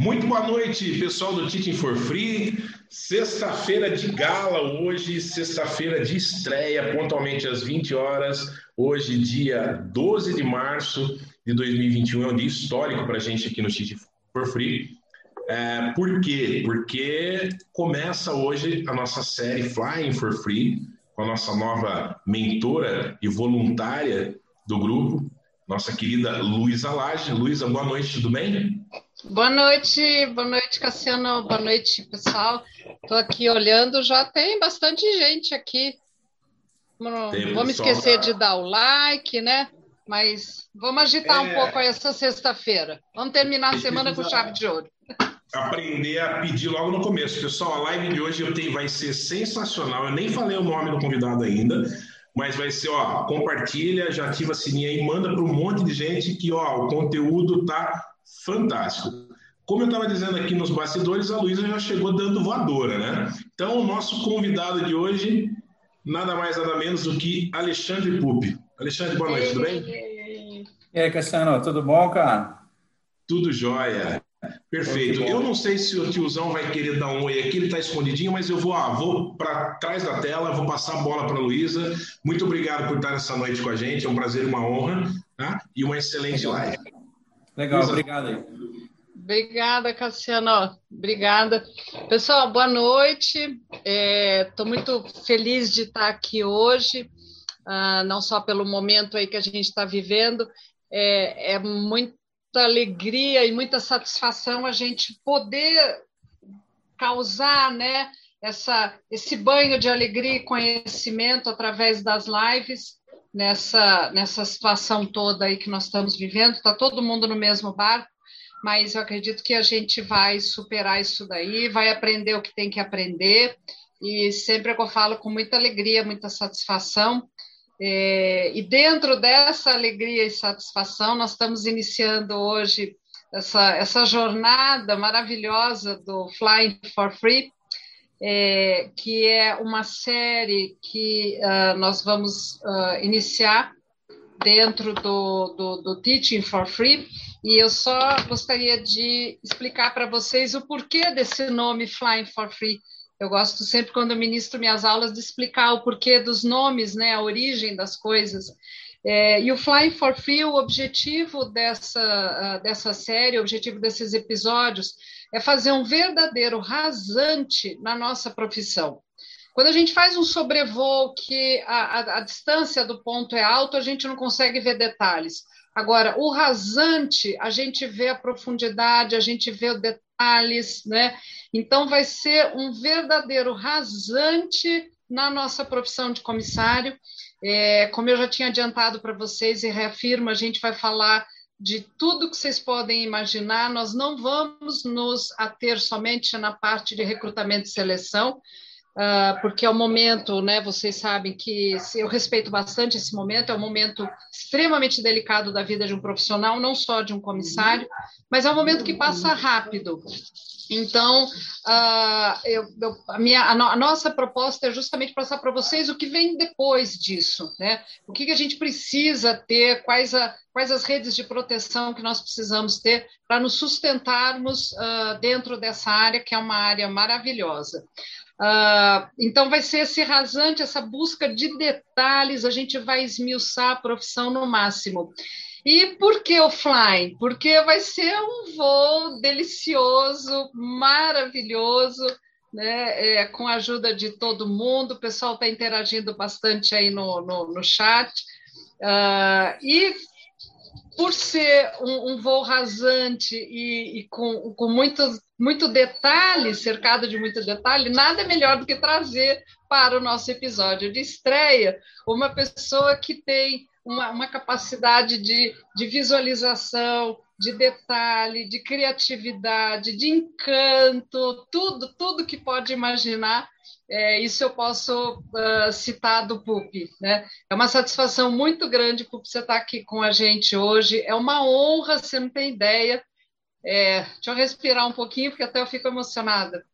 Muito boa noite, pessoal do Teaching for Free. Sexta-feira de gala hoje, sexta-feira de estreia, pontualmente às 20 horas. Hoje, dia 12 de março de 2021, é um dia histórico para a gente aqui no Teaching for Free. É, por quê? Porque começa hoje a nossa série Flying for Free, com a nossa nova mentora e voluntária do grupo, nossa querida Luísa Lage. Luísa, boa noite, tudo bem? Boa noite, boa noite, Cassiano, boa noite, pessoal. Estou aqui olhando, já tem bastante gente aqui. Não tem, vamos esquecer de dar o like, né? Mas vamos agitar é... um pouco essa sexta-feira. Vamos terminar a semana com chave de ouro. Aprender a pedir logo no começo. Pessoal, a live de hoje eu tenho, vai ser sensacional. Eu nem falei o nome do convidado ainda, mas vai ser, ó, compartilha, já ativa a sininha aí, manda para um monte de gente que, ó, o conteúdo tá fantástico. Como eu estava dizendo aqui nos bastidores, a Luísa já chegou dando voadora, né? Então, o nosso convidado de hoje, nada mais, nada menos do que Alexandre Pupi. Alexandre, boa noite, tudo bem? E aí, Cassiano, tudo bom, cara? Tudo jóia. Perfeito. Eu não sei se o tiozão vai querer dar um oi aqui, ele está escondidinho, mas eu vou, ah, vou para trás da tela, vou passar a bola para a Luísa. Muito obrigado por estar essa noite com a gente, é um prazer e uma honra, tá? E uma excelente live. Legal, obrigado aí. Obrigada, Cassiano. Obrigada. Pessoal, boa noite. Estou é, muito feliz de estar aqui hoje, uh, não só pelo momento aí que a gente está vivendo, é, é muita alegria e muita satisfação a gente poder causar, né, essa, esse banho de alegria e conhecimento através das lives nessa, nessa situação toda aí que nós estamos vivendo, está todo mundo no mesmo barco, mas eu acredito que a gente vai superar isso daí, vai aprender o que tem que aprender, e sempre que eu falo com muita alegria, muita satisfação, é, e dentro dessa alegria e satisfação, nós estamos iniciando hoje essa, essa jornada maravilhosa do Flying for Free, é, que é uma série que uh, nós vamos uh, iniciar dentro do, do, do, Teaching for Free, e eu só gostaria de explicar para vocês o porquê desse nome Flying for Free. Eu gosto sempre, quando ministro minhas aulas, de explicar o porquê dos nomes, né, a origem das coisas. É, e o Flying for Free, o objetivo dessa, uh, dessa série, o objetivo desses episódios, é fazer um verdadeiro rasante na nossa profissão. Quando a gente faz um sobrevoo que a, a, a distância do ponto é alta, a gente não consegue ver detalhes. Agora, o rasante, a gente vê a profundidade, a gente vê os detalhes, né? Então, vai ser um verdadeiro rasante na nossa profissão de comissário. É, como eu já tinha adiantado para vocês e reafirmo, a gente vai falar de tudo que vocês podem imaginar, nós não vamos nos ater somente na parte de recrutamento e seleção, uh, porque é o momento, né? Vocês sabem que eu respeito bastante esse momento, é um momento extremamente delicado da vida de um profissional, não só de um comissário, mas é um momento que passa rápido. Então, uh, eu, eu, a, minha, a, no, a, nossa proposta é justamente passar para vocês o que vem depois disso, né? O que, que a gente precisa ter, quais, a, quais as redes de proteção que nós precisamos ter para nos sustentarmos uh, dentro dessa área, que é uma área maravilhosa. Uh, então, vai ser esse rasante, essa busca de detalhes, a gente vai esmiuçar a profissão no máximo. E por que o flying? Porque vai ser um voo delicioso, maravilhoso, né? É, com a ajuda de todo mundo. O pessoal está interagindo bastante aí no, no, no chat. Uh, e por ser um, um voo rasante e, e, com, com muito, muito detalhe, cercado de muito detalhe, nada melhor do que trazer para o nosso episódio de estreia uma pessoa que tem uma, uma capacidade de, de visualização, de detalhe, de criatividade, de encanto, tudo, tudo que pode imaginar. É, isso eu posso uh, citar do PUP. Né? É uma satisfação muito grande, PUP, você estar tá aqui com a gente hoje. É uma honra, você não tem ideia. É, deixa eu respirar um pouquinho, porque até eu fico emocionada.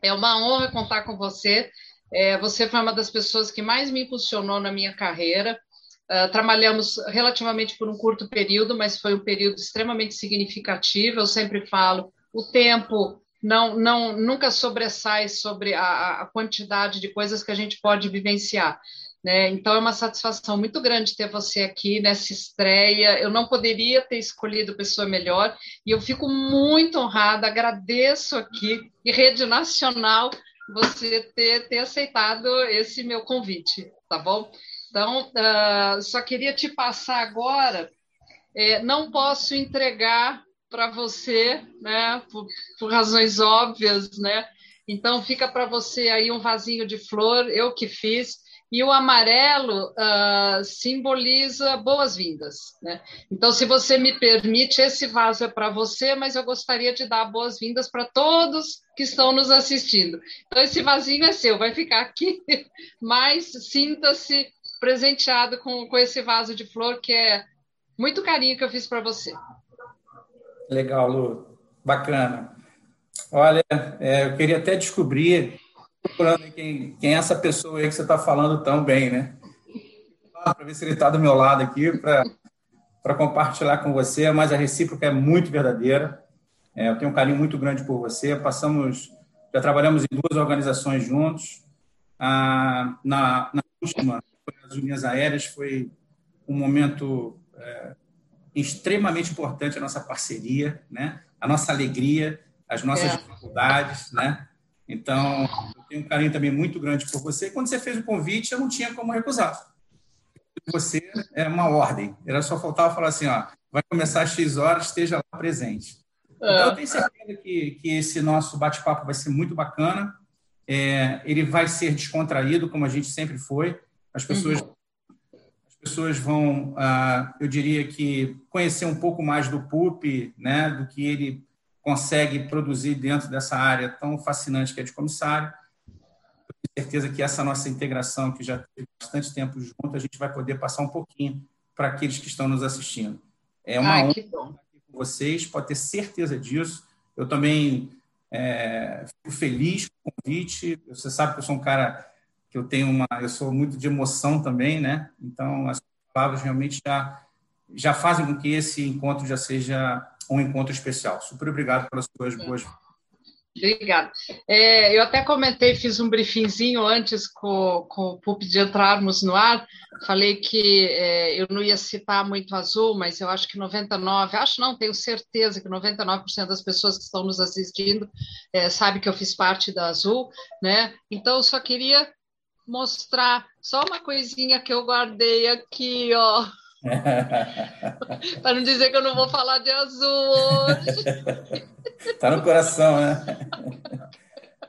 É uma honra contar com você. É, você foi uma das pessoas que mais me impulsionou na minha carreira. Uh, trabalhamos relativamente por um curto período, mas foi um período extremamente significativo. Eu sempre falo, o tempo não, não nunca sobressai sobre a, a quantidade de coisas que a gente pode vivenciar. Né? Então, é uma satisfação muito grande ter você aqui nessa estreia. Eu não poderia ter escolhido pessoa melhor e eu fico muito honrada, agradeço aqui, em rede nacional, você ter, ter aceitado esse meu convite, tá bom? Então, uh, só queria te passar agora, é, não posso entregar para você, né, por, por razões óbvias, né? Então, fica para você aí um vasinho de flor, eu que fiz, e o amarelo uh, simboliza boas-vindas. Né? Então, se você me permite, esse vaso é para você, mas eu gostaria de dar boas-vindas para todos que estão nos assistindo. Então, esse vasinho é seu, vai ficar aqui, mas sinta-se presenteado com, com esse vaso de flor, que é muito carinho que eu fiz para você. Legal, Lu. Bacana. Olha, é, eu queria até descobrir quem, quem é essa pessoa aí que você está falando tão bem, né? Para ver se ele está do meu lado aqui, para compartilhar com você, mas a recíproca é muito verdadeira. É, eu tenho um carinho muito grande por você. Passamos, já trabalhamos em duas organizações juntos. Ah, na, na última, as linhas aéreas, foi um momento é, extremamente importante a nossa parceria, né? A nossa alegria, as nossas é. dificuldades, né? Então, eu tenho um carinho também muito grande por você. Quando você fez o convite, eu não tinha como recusar. Você era uma ordem. Era só faltava falar assim, ó, vai começar às X horas, esteja lá presente. Então, eu tenho certeza que, que esse nosso bate-papo vai ser muito bacana. É, ele vai ser descontraído, como a gente sempre foi. As pessoas, uhum. As pessoas vão, ah, eu diria que, conhecer um pouco mais do PUP, né, do que ele consegue produzir dentro dessa área tão fascinante que é de comissário. Eu tenho certeza que essa nossa integração, que já tem bastante tempo junto, a gente vai poder passar um pouquinho para aqueles que estão nos assistindo. É uma Ai, honra estar aqui com vocês, pode ter certeza disso. Eu também é, fico feliz com o convite. Você sabe que eu sou um cara que eu tenho uma, eu sou muito de emoção também, né? Então as palavras realmente já já fazem com que esse encontro já seja um encontro especial. Super obrigado pelas suas boas. Obrigada. É, eu até comentei, fiz um briefingzinho antes com, com o PUP de entrarmos no ar. Falei que é, eu não ia citar muito azul, mas eu acho que 99, acho não, tenho certeza que 99% das pessoas que estão nos assistindo é, sabe que eu fiz parte da azul, né? Então, eu só queria mostrar só uma coisinha que eu guardei aqui, ó. Para não dizer que eu não vou falar de azul hoje. Tá no coração, né?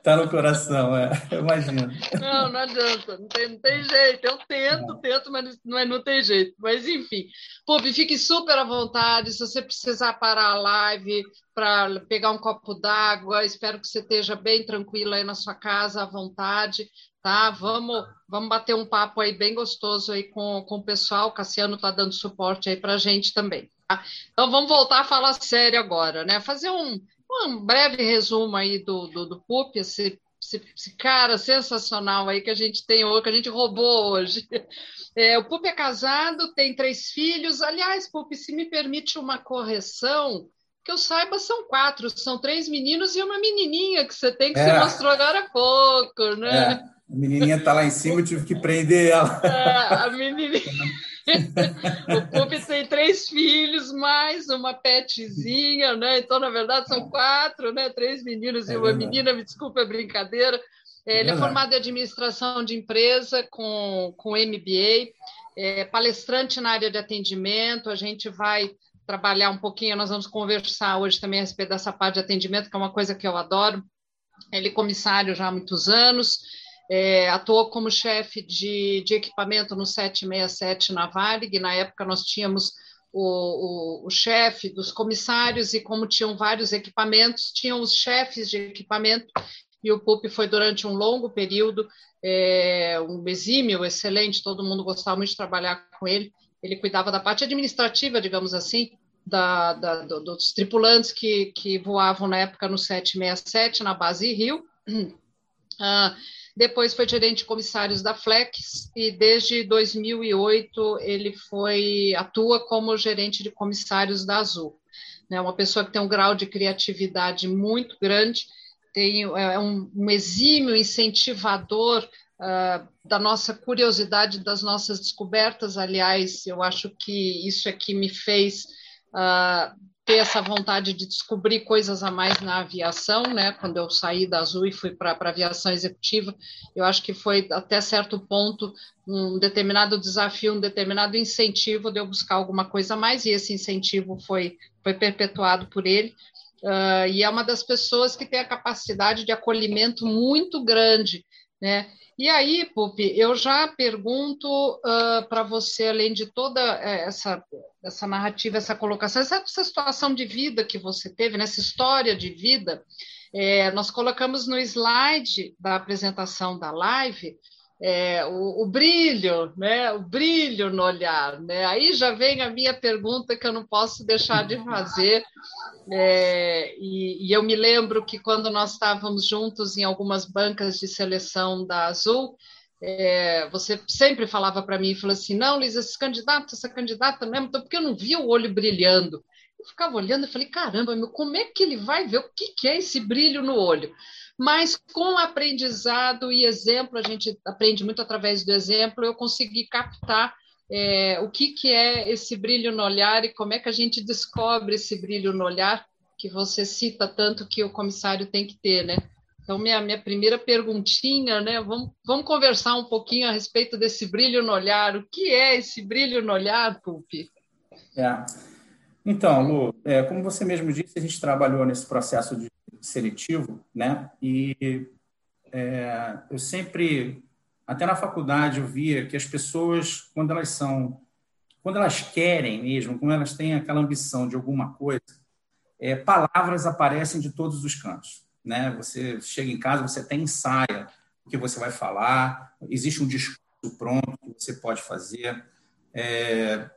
Tá no coração, é. Eu imagino. Não, não adianta, não tem, não tem jeito. Eu tento, tento, mas não, é, não tem jeito. Mas, enfim. Pô, fique super à vontade. Se você precisar parar a live para pegar um copo d'água, espero que você esteja bem tranquila aí na sua casa, à vontade tá? Vamos, vamos bater um papo aí bem gostoso aí com, com o pessoal. O Cassiano está dando suporte aí para a gente também. Tá? Então vamos voltar a falar sério agora, né? Fazer um, um breve resumo aí do, do, do PUP, esse, esse, esse, cara sensacional aí que a gente tem hoje, que a gente roubou hoje. É, o Pup é casado, tem três filhos. Aliás, Pup, se me permite uma correção, que eu saiba, são quatro, são três meninos e uma menininha que você tem que é. você mostrou agora há pouco, né? É. A menininha está lá em cima, eu tive que prender ela. É, a menininha. o Pupi tem três filhos, mais uma petzinha, né? Então, na verdade, são quatro, né? Três meninos é e uma verdade. menina, me desculpa a brincadeira. É, ele é formado em administração de empresa com, com MBA, é palestrante na área de atendimento. A gente vai trabalhar um pouquinho, nós vamos conversar hoje também a respeito dessa parte de atendimento, que é uma coisa que eu adoro. Ele é comissário já há muitos anos, é, atuou como chefe de, de equipamento no 767 na Varig. Na época, nós tínhamos o, o, o, chefe dos comissários, e como tinham vários equipamentos, tinham os chefes de equipamento, e o PUP foi durante um longo período é, um exímio, excelente, todo mundo gostava muito de trabalhar com ele. Ele cuidava da parte administrativa, digamos assim, da, da, do, dos tripulantes que, que voavam na época no 767, na base Rio. Ah, depois foi gerente de comissários da Flex e desde 2008 ele foi atua como gerente de comissários da Azul. É uma pessoa que tem um grau de criatividade muito grande, tem é um, um exímio incentivador uh, da nossa curiosidade, das nossas descobertas. Aliás, eu acho que isso é que me fez uh, ter essa vontade de descobrir coisas a mais na aviação, né? Quando eu saí da Azul e fui para a aviação executiva, eu acho que foi até certo ponto um determinado desafio, um determinado incentivo de eu buscar alguma coisa a mais, e esse incentivo foi, foi perpetuado por ele. Uh, e é uma das pessoas que tem a capacidade de acolhimento muito grande, né? E aí, Pupi, eu já pergunto uh, para você, além de toda eh, essa, essa narrativa, essa colocação, essa, situação de vida que você teve, nessa história de vida, é, nós colocamos no slide da apresentação da live é, o, o, brilho, né? O brilho no olhar, né? Aí já vem a minha pergunta que eu não posso deixar de fazer. É, e, e, eu me lembro que quando nós estávamos juntos em algumas bancas de seleção da Azul, é, você sempre falava para mim, falou assim, não, Liz, esse candidato, essa candidata mesmo, então, porque eu não via o olho brilhando. Eu ficava olhando e falei, caramba, meu, como é que ele vai ver o que, que é esse brilho no olho? Mas com aprendizado e exemplo, a gente aprende muito através do exemplo, eu consegui captar é, o que, que é esse brilho no olhar e como é que a gente descobre esse brilho no olhar que você cita tanto que o comissário tem que ter, né? Então, minha, minha primeira perguntinha, né? Vamos, vamos conversar um pouquinho a respeito desse brilho no olhar. O que é esse brilho no olhar, Pulpi? É. Então, Lu, é, como você mesmo disse, a gente trabalhou nesse processo de seletivo, né? E é, eu sempre, até na faculdade, eu via que as pessoas, quando elas são, quando elas querem mesmo, quando elas têm aquela ambição de alguma coisa, é, palavras aparecem de todos os cantos, né? Você chega em casa, você até ensaia o que você vai falar, existe um discurso pronto que você pode fazer, é,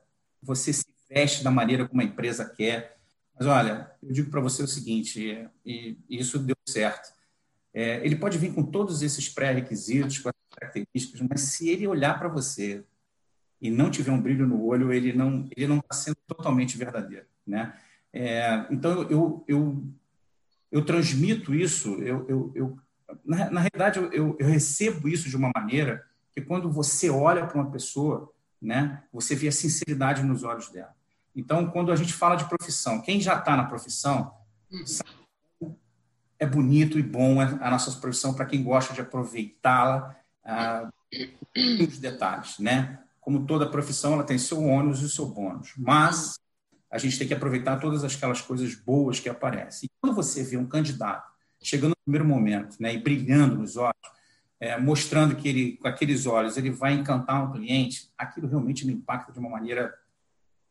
você se veste da maneira como a empresa quer. Mas olha, eu digo para você o seguinte, e, isso deu certo. É, ele pode vir com todos esses pré-requisitos, com essas características, mas se ele olhar para você e não tiver um brilho no olho, ele não ele não está sendo totalmente verdadeiro, né? É, então eu, eu eu transmito isso, eu, eu, eu na, na realidade eu, eu recebo isso de uma maneira que quando você olha para uma pessoa, né, você vê a sinceridade nos olhos dela. Então, quando a gente fala de profissão, quem já está na profissão uhum. é bonito e bom a nossa profissão para quem gosta de aproveitá-la ah, os detalhes, né? Como toda profissão, ela tem seu ônus e seu bônus, mas a gente tem que aproveitar todas aquelas coisas boas que aparecem. E quando você vê um candidato chegando no primeiro momento, né, e brilhando nos olhos, é, mostrando que ele, com aqueles olhos, ele vai encantar um cliente, aquilo realmente me impacta de uma maneira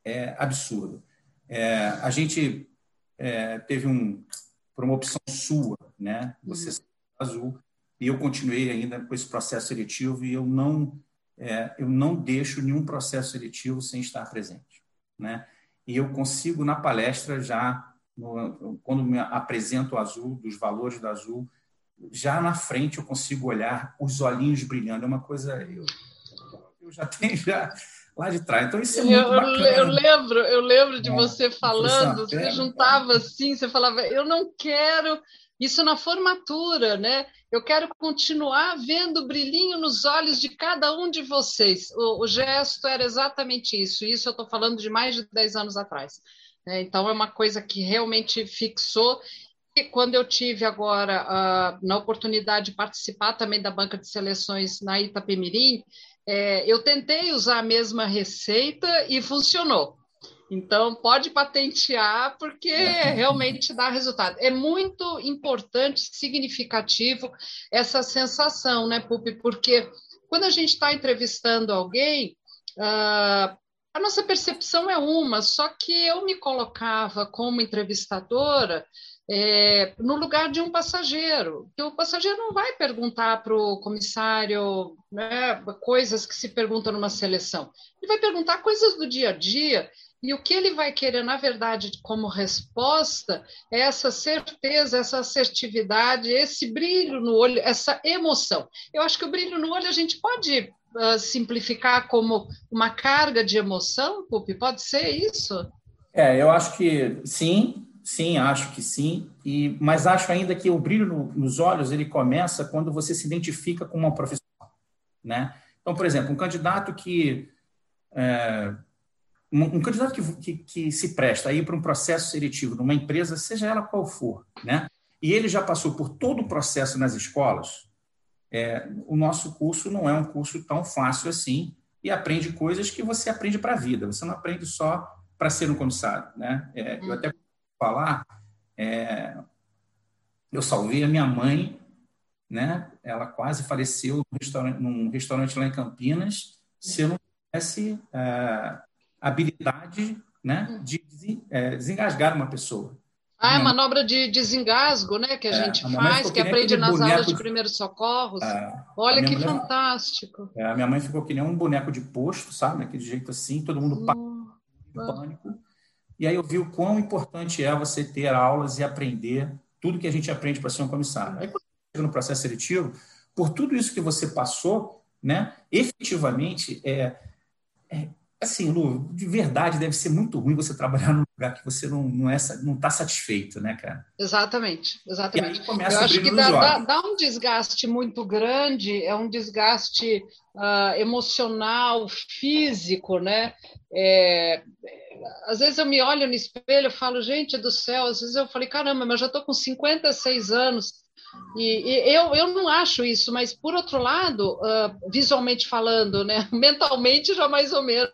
é absurdo. É, a gente é, teve um, por uma opção sua, né? Você uhum. azul e eu continuei ainda com esse processo seletivo e eu não é, eu não deixo nenhum processo seletivo sem estar presente, né? E eu consigo na palestra já no, quando me apresento o azul dos valores do azul já na frente eu consigo olhar os olhinhos brilhando é uma coisa eu, eu já tenho já lá de trás. Então isso é muito eu, bacana. Eu lembro, eu lembro de é, você falando, você juntava assim, você falava, eu não quero isso na formatura, né? Eu quero continuar vendo o brilhinho nos olhos de cada um de vocês. O, o gesto era exatamente isso. Isso eu estou falando de mais de 10 anos atrás. Né? Então, é uma coisa que realmente fixou. E quando eu tive agora uh, na oportunidade de participar também da banca de seleções na Itapemirim, é, eu tentei usar a mesma receita e funcionou. Então, pode patentear, porque é. realmente dá resultado. É muito importante, significativo essa sensação, né, Pupi? Porque quando a gente está entrevistando alguém, uh, a nossa percepção é uma, só que eu me colocava como entrevistadora é, no lugar de um passageiro. Que o passageiro não vai perguntar para o comissário né, coisas que se perguntam numa seleção. Ele vai perguntar coisas do dia a dia. E o que ele vai querer, na verdade, como resposta, é essa certeza, essa assertividade, esse brilho no olho, essa emoção. Eu acho que o brilho no olho a gente pode uh, simplificar como uma carga de emoção, Pupi? Pode ser isso? É, eu acho que sim, sim, acho que sim. E, mas acho ainda que o brilho no, nos olhos ele começa quando você se identifica com uma profissão, né? Então, por exemplo, um candidato que é, um, um, candidato que, que, que se presta aí para um processo seletivo numa empresa, seja ela qual for, né? E ele já passou por todo o processo nas escolas. É, o nosso curso não é um curso tão fácil assim e aprende coisas que você aprende para a vida. Você não aprende só para ser um comissário, né? É, eu até falar, é, eu salvei a minha mãe, né? Ela quase faleceu num restaurante, num restaurante lá em Campinas. Se eu não tivesse é, habilidade, né, de é, desengasgar uma pessoa. Ah, é manobra de desengasgo, né, que a é, gente a faz, que aprende nas aulas de primeiros socorros. É, Olha que mulher, fantástico. É, a minha mãe ficou que nem um boneco de posto, sabe, aquele jeito assim, todo mundo em pânico. E aí eu vi o quão importante é você ter aulas e aprender tudo que a gente aprende para ser um comissário. Aí quando chega no processo seletivo, por tudo isso que você passou, né, efetivamente, é, é assim, Lu, de verdade deve ser muito ruim você trabalhar num lugar que você não não é, não está satisfeito, né, cara? Exatamente, exatamente. Eu acho que dá, dá, dá, um desgaste muito grande, é um desgaste uh, emocional, físico, né? É, às vezes eu me olho no espelho e falo, gente do céu, às vezes eu falei, caramba, mas já estou com 56 anos, e, e, eu, eu não acho isso, mas por outro lado, uh, visualmente falando, né? Mentalmente já mais ou menos,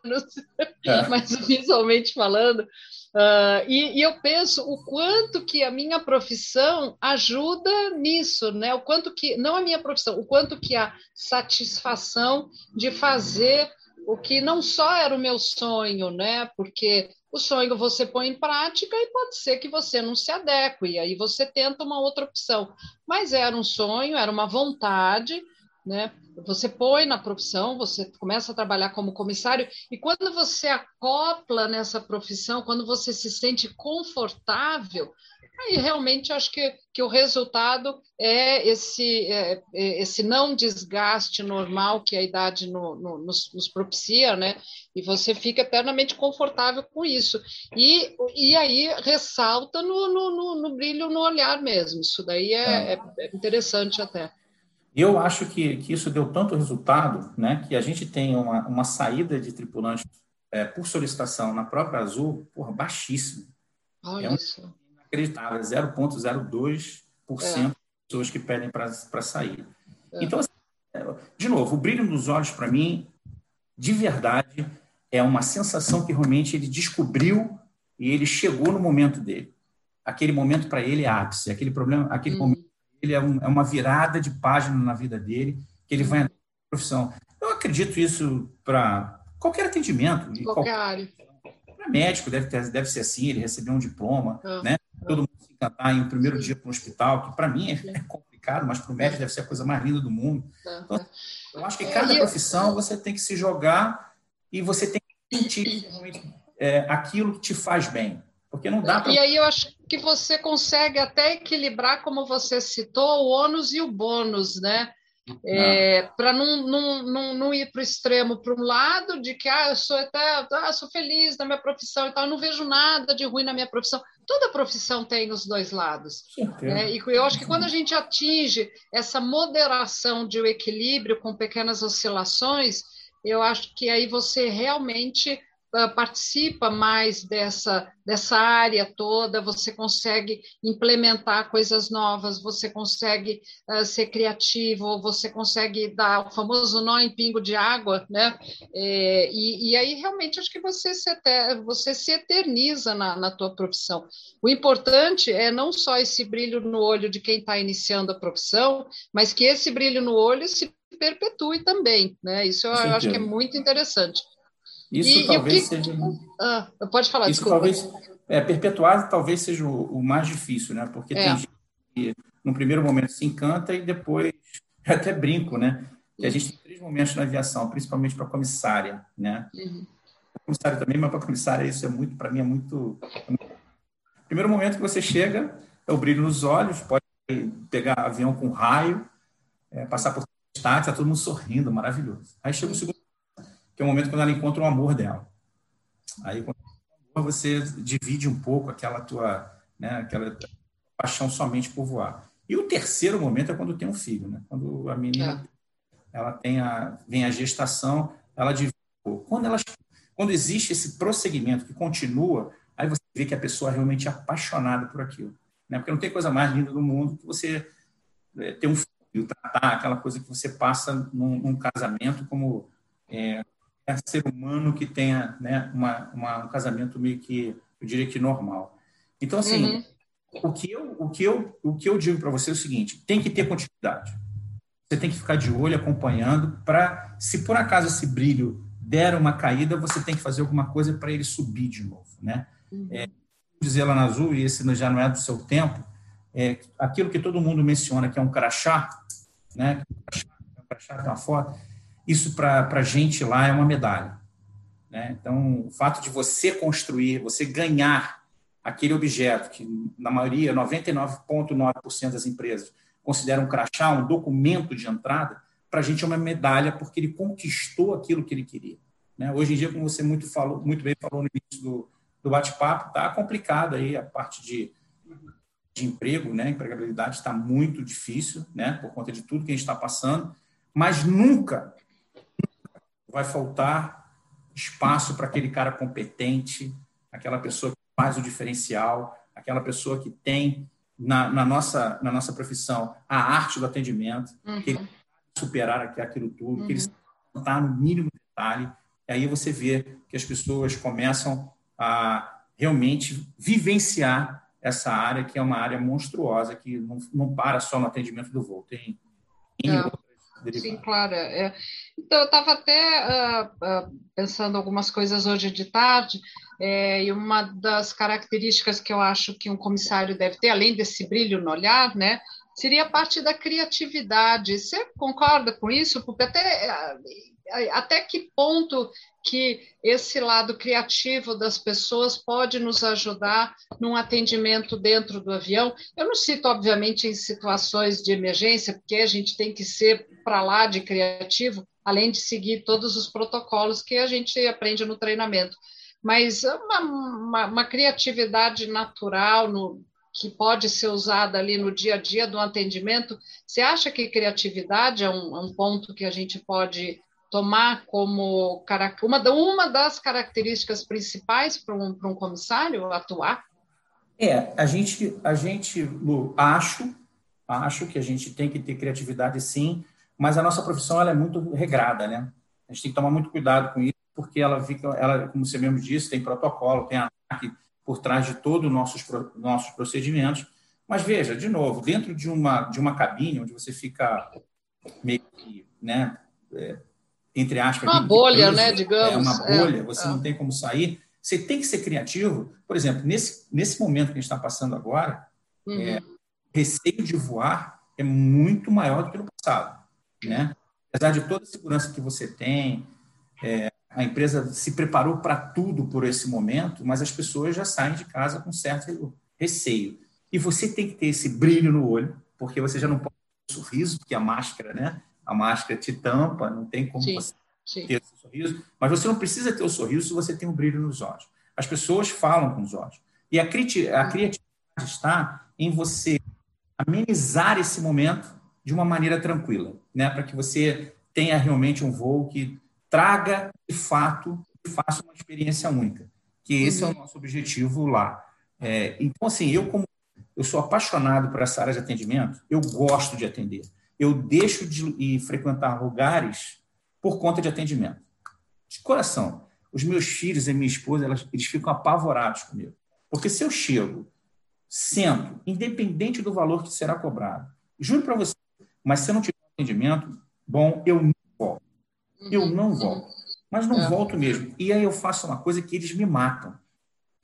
é. mas visualmente falando, uh, e, e, eu penso o quanto que a minha profissão ajuda nisso, né? O quanto que, não a minha profissão, o quanto que a satisfação de fazer o que não só era o meu sonho, né? Porque o sonho você põe em prática e pode ser que você não se adeque, e aí você tenta uma outra opção. Mas era um sonho, era uma vontade, né? Você põe na profissão, você começa a trabalhar como comissário, e quando você acopla nessa profissão, quando você se sente confortável, Aí realmente acho que, que o resultado é esse, é, é esse não desgaste normal que a idade no, no, nos, nos, propicia, né? E você fica eternamente confortável com isso. E, e aí ressalta no, no, no brilho no olhar mesmo. Isso daí é, é. é interessante até. Eu acho que, que isso deu tanto resultado, né? Que a gente tem uma, uma saída de tripulantes é, por solicitação na própria Azul, porra, baixíssimo. Olha é um, isso inacreditável, 0,02% é. das pessoas que pedem para sair. É. Então, assim, de novo, o brilho nos olhos, para mim, de verdade, é uma sensação que realmente ele descobriu e ele chegou no momento dele. Aquele momento para ele é ápice, aquele problema, aquele hum. momento ele é, um, é, uma virada de página na vida dele, que ele vai entrar na profissão. Eu acredito isso para qualquer atendimento. Qualquer, qualquer área. Médico deve, ter, deve ser assim, ele recebeu um diploma, uhum. né? todo mundo se encantar em um primeiro dia para um hospital, que para mim é complicado, mas para o médico deve ser a coisa mais linda do mundo. Então, eu acho que cada profissão você tem que se jogar e você tem que sentir é, aquilo que te faz bem. Porque não dá pra... E aí eu acho que você consegue até equilibrar, como você citou, o ônus e o bônus, né? É, para não, não, não, não, ir para o extremo, para um lado de que ah, eu sou até ah, sou feliz na minha profissão e tal, eu não vejo nada de ruim na minha profissão. Toda profissão tem os dois lados. Né? E eu acho que quando a gente atinge essa moderação de um equilíbrio com pequenas oscilações, eu acho que aí você realmente participa mais dessa, dessa área toda, você consegue implementar coisas novas, você consegue uh, ser criativo, você consegue dar o famoso nó em pingo de água, né? É, e, e, aí realmente acho que você se, você se eterniza na, na tua profissão. O importante é não só esse brilho no olho de quem está iniciando a profissão, mas que esse brilho no olho se perpetue também, né? Isso eu, eu acho que é muito interessante. Isso e, talvez e que... seja. Ah, pode falar, Isso desculpa. talvez. É, perpetuar talvez seja o, o mais difícil, né? Porque é. tem gente que, no primeiro momento, se encanta e depois. Até brinco, né? Que a gente tem três momentos na aviação, principalmente para comissária, né? Uhum. comissário também, mas para comissária isso é muito, para mim é muito. Primeiro momento que você chega é o brilho nos olhos, pode pegar avião com raio, é, passar por destaque, está todo mundo sorrindo, maravilhoso. Aí chega o segundo, que é o momento quando ela encontra o amor dela. Aí quando você divide um pouco aquela tua, né, aquela paixão somente por voar. E o terceiro momento é quando tem um filho, né? Quando a menina é. ela tem a vem a gestação, ela divide. Quando ela quando existe esse prosseguimento que continua, aí você vê que a pessoa é realmente apaixonada por aquilo. Né? Porque não tem coisa mais linda do mundo que você é, ter um filho, tratar aquela coisa que você passa num, num casamento como é, é, ser humano que tenha né, uma, uma, um casamento meio que, eu diria que normal. Então, assim, uhum. o, que eu, o, que eu, o que eu digo para você é o seguinte, tem que ter continuidade. Você tem que ficar de olho, acompanhando, para, se por acaso esse brilho der uma caída, você tem que fazer alguma coisa para ele subir de novo, né? Uhum. É, dizer lá na Azul, e esse já não é do seu tempo, é aquilo que todo mundo menciona, que é um crachá, né? Um crachá, tem uma foto, isso para a gente lá é uma medalha. Né? Então, o fato de você construir, você ganhar aquele objeto, que na maioria, 99,9% das empresas consideram um crachá, um documento de entrada, para a gente é uma medalha porque ele conquistou aquilo que ele queria. Né? Hoje em dia, como você muito, falou, muito bem falou no início do, do bate-papo, está complicado aí a parte de, de emprego, né? Empregabilidade está muito difícil, né? Por conta de tudo que a gente está passando, mas nunca vai faltar espaço para aquele cara competente, aquela pessoa que faz o diferencial, aquela pessoa que tem na, na nossa, na nossa profissão a arte do atendimento, uhum. que ele superar aquilo tudo, uhum. que ele está no mínimo detalhe. E aí você vê que as pessoas começam a realmente vivenciar essa área, que é uma área monstruosa, que não, não para só no atendimento do voo, tem Sim, claro. É. Então, eu estava até uh, uh, pensando algumas coisas hoje de tarde, é, e uma das características que eu acho que um comissário deve ter, além desse brilho no olhar, né, seria a parte da criatividade. Você concorda com isso? Porque até, até que ponto que esse lado criativo das pessoas pode nos ajudar num atendimento dentro do avião. Eu não cito, obviamente, em situações de emergência, porque a gente tem que ser para lá de criativo, além de seguir todos os protocolos que a gente aprende no treinamento. Mas uma, uma, uma criatividade natural no, que pode ser usada ali no dia a dia do atendimento. Você acha que criatividade é um, é um ponto que a gente pode tomar como uma, uma das características principais para um, para um comissário atuar? É, a gente, a gente, Lu, acho, acho que a gente tem que ter criatividade sim, mas a nossa profissão ela é muito regrada, né? A gente tem que tomar muito cuidado com isso, porque ela fica, ela, como você mesmo disse, tem protocolo, tem ANAC por trás de todos os nossos, nossos procedimentos. Mas veja, de novo, dentro de uma, de uma cabine onde você fica meio que, né, é, entre aspas. Uma bolha, né, digamos. É uma bolha, é, você é. não tem como sair. Você tem que ser criativo. Por exemplo, nesse, nesse momento que a gente está passando agora, uhum. é, o receio de voar é muito maior do que no passado. Né? Apesar de toda a segurança que você tem, é, a empresa se preparou para tudo por esse momento, mas as pessoas já saem de casa com certo receio. E você tem que ter esse brilho no olho, porque você já não pode ter um sorriso, porque a máscara, né? A máscara te tampa, não tem como sim, você sim. ter esse sorriso, mas você não precisa ter o sorriso se você tem um brilho nos olhos. As pessoas falam com os olhos. E a, cri a criatividade está em você amenizar esse momento de uma maneira tranquila, né? para que você tenha realmente um voo que traga, de fato, e faça uma experiência única. Que esse uhum. é o nosso objetivo lá. É, então, assim, eu como eu sou apaixonado por essa área de atendimento, eu gosto de atender eu deixo de ir frequentar lugares por conta de atendimento. De coração. Os meus filhos e minha esposa, elas, eles ficam apavorados comigo. Porque se eu chego, sento, independente do valor que será cobrado, juro para você, mas se eu não tiver atendimento, bom, eu não volto. Eu uhum. não volto. Mas não é. volto mesmo. E aí eu faço uma coisa que eles me matam.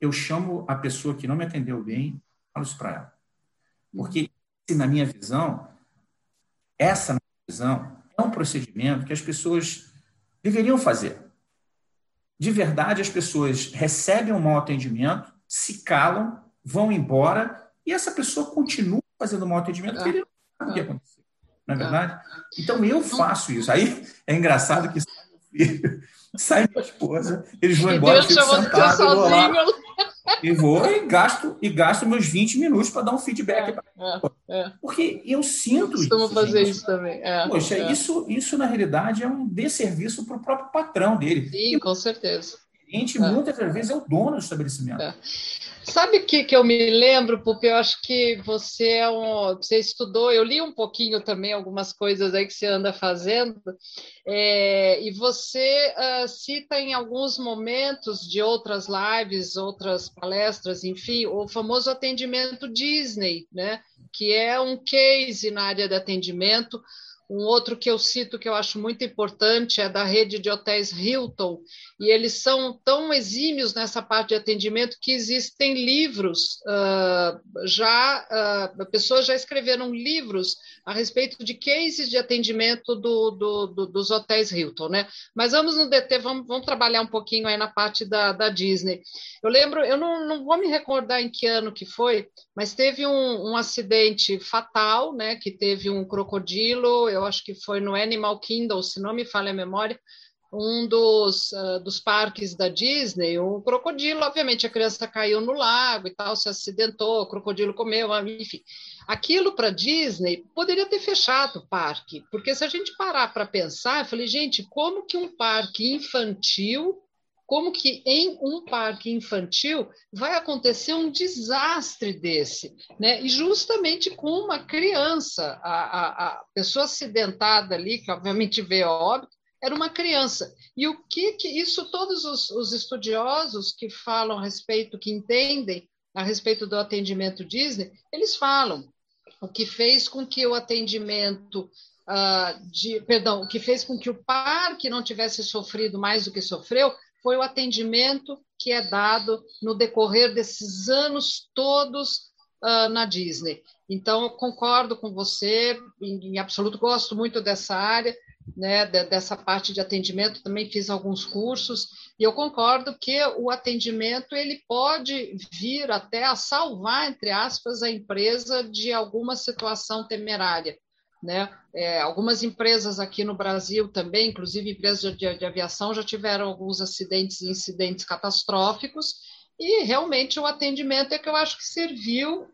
Eu chamo a pessoa que não me atendeu bem, falo isso para ela. Porque, na minha visão, essa, visão, é um procedimento que as pessoas deveriam fazer. de verdade, as pessoas recebem um mau atendimento, se calam, vão embora e essa pessoa continua fazendo mau atendimento porque ele não sabe o que aconteceu. Não é verdade? Então eu faço isso. Aí é engraçado que sai meu filho, sai minha esposa, eles vão embora, eu fico sentado, eu vou lá, e vou e gasto, e gasto meus 20 minutos para dar um feedback. É, é, é. Porque eu sinto eu costumo isso. fazer gente. isso também. É, Poxa, é. Isso, isso na realidade é um desserviço para o próprio patrão dele. Sim, e, com certeza. A gente, muitas das vezes, é o dono do estabelecimento. Sabe o que, que eu me lembro, porque eu acho que você é um, você estudou, eu li um pouquinho também algumas coisas aí que você anda fazendo, é, e você uh, cita em alguns momentos de outras lives, outras palestras, enfim, o famoso atendimento Disney, né? Que é um case na área de atendimento um outro que eu cito que eu acho muito importante é da rede de hotéis Hilton, e eles são tão exímios nessa parte de atendimento que existem livros, uh, já uh, pessoas já escreveram livros a respeito de cases de atendimento do, do, do, dos hotéis Hilton, né? Mas vamos no DT, vamos, vamos trabalhar um pouquinho aí na parte da, da Disney. Eu lembro, eu não, não vou me recordar em que ano que foi, mas teve um, um acidente fatal, né? Que teve um crocodilo, eu acho que foi no Animal Kingdom, se não me falha a memória, um dos, uh, dos parques da Disney, o crocodilo, obviamente, a criança caiu no lago e tal, se acidentou, o crocodilo comeu, enfim. Aquilo para Disney poderia ter fechado o parque, porque se a gente parar para pensar, eu falei, gente, como que um parque infantil, como que em um parque infantil vai acontecer um desastre desse, né? E justamente com uma criança, a, a, a pessoa acidentada ali, que obviamente veio a óbito, era uma criança. E o que, que isso, todos os, os, estudiosos que falam a respeito, que entendem a respeito do atendimento Disney, eles falam o que fez com que o atendimento uh, de, perdão, o que fez com que o parque não tivesse sofrido mais do que sofreu foi o atendimento que é dado no decorrer desses anos todos uh, na Disney. Então, concordo com você, em, em absoluto, gosto muito dessa área né, dessa parte de atendimento, também fiz alguns cursos, e eu concordo que o atendimento ele pode vir até a salvar, entre aspas, a empresa de alguma situação temerária. Né? É, algumas empresas aqui no Brasil também, inclusive empresas de, de aviação, já tiveram alguns acidentes e incidentes catastróficos, e realmente o atendimento é que eu acho que serviu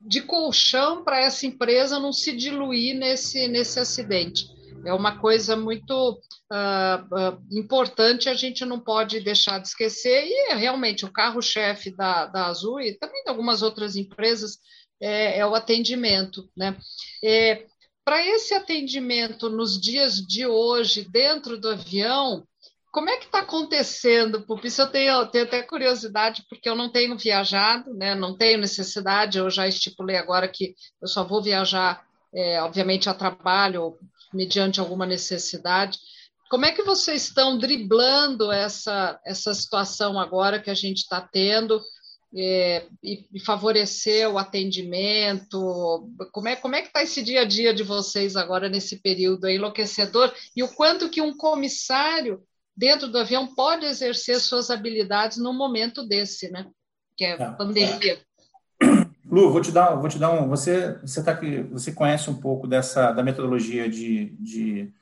de colchão para essa empresa não se diluir nesse, nesse acidente é uma coisa muito uh, uh, importante, a gente não pode deixar de esquecer, e é realmente o carro-chefe da, da Azul e também de algumas outras empresas é, é o atendimento. Né? É, Para esse atendimento nos dias de hoje, dentro do avião, como é que está acontecendo, Pupi? Isso eu tenho, tenho, até curiosidade, porque eu não tenho viajado, né? não tenho necessidade, eu já estipulei agora que eu só vou viajar, é, obviamente, a trabalho, mediante alguma necessidade. Como é que vocês estão driblando essa, essa situação agora que a gente está tendo é, e, e, favorecer o atendimento? Como é, como é que está esse dia a dia de vocês agora nesse período enlouquecedor? E o quanto que um comissário dentro do avião pode exercer suas habilidades num momento desse, né? Que é, é. pandemia. Lu, vou te dar, vou te dar um. Você, você tá aqui, você conhece um pouco dessa da metodologia de, de,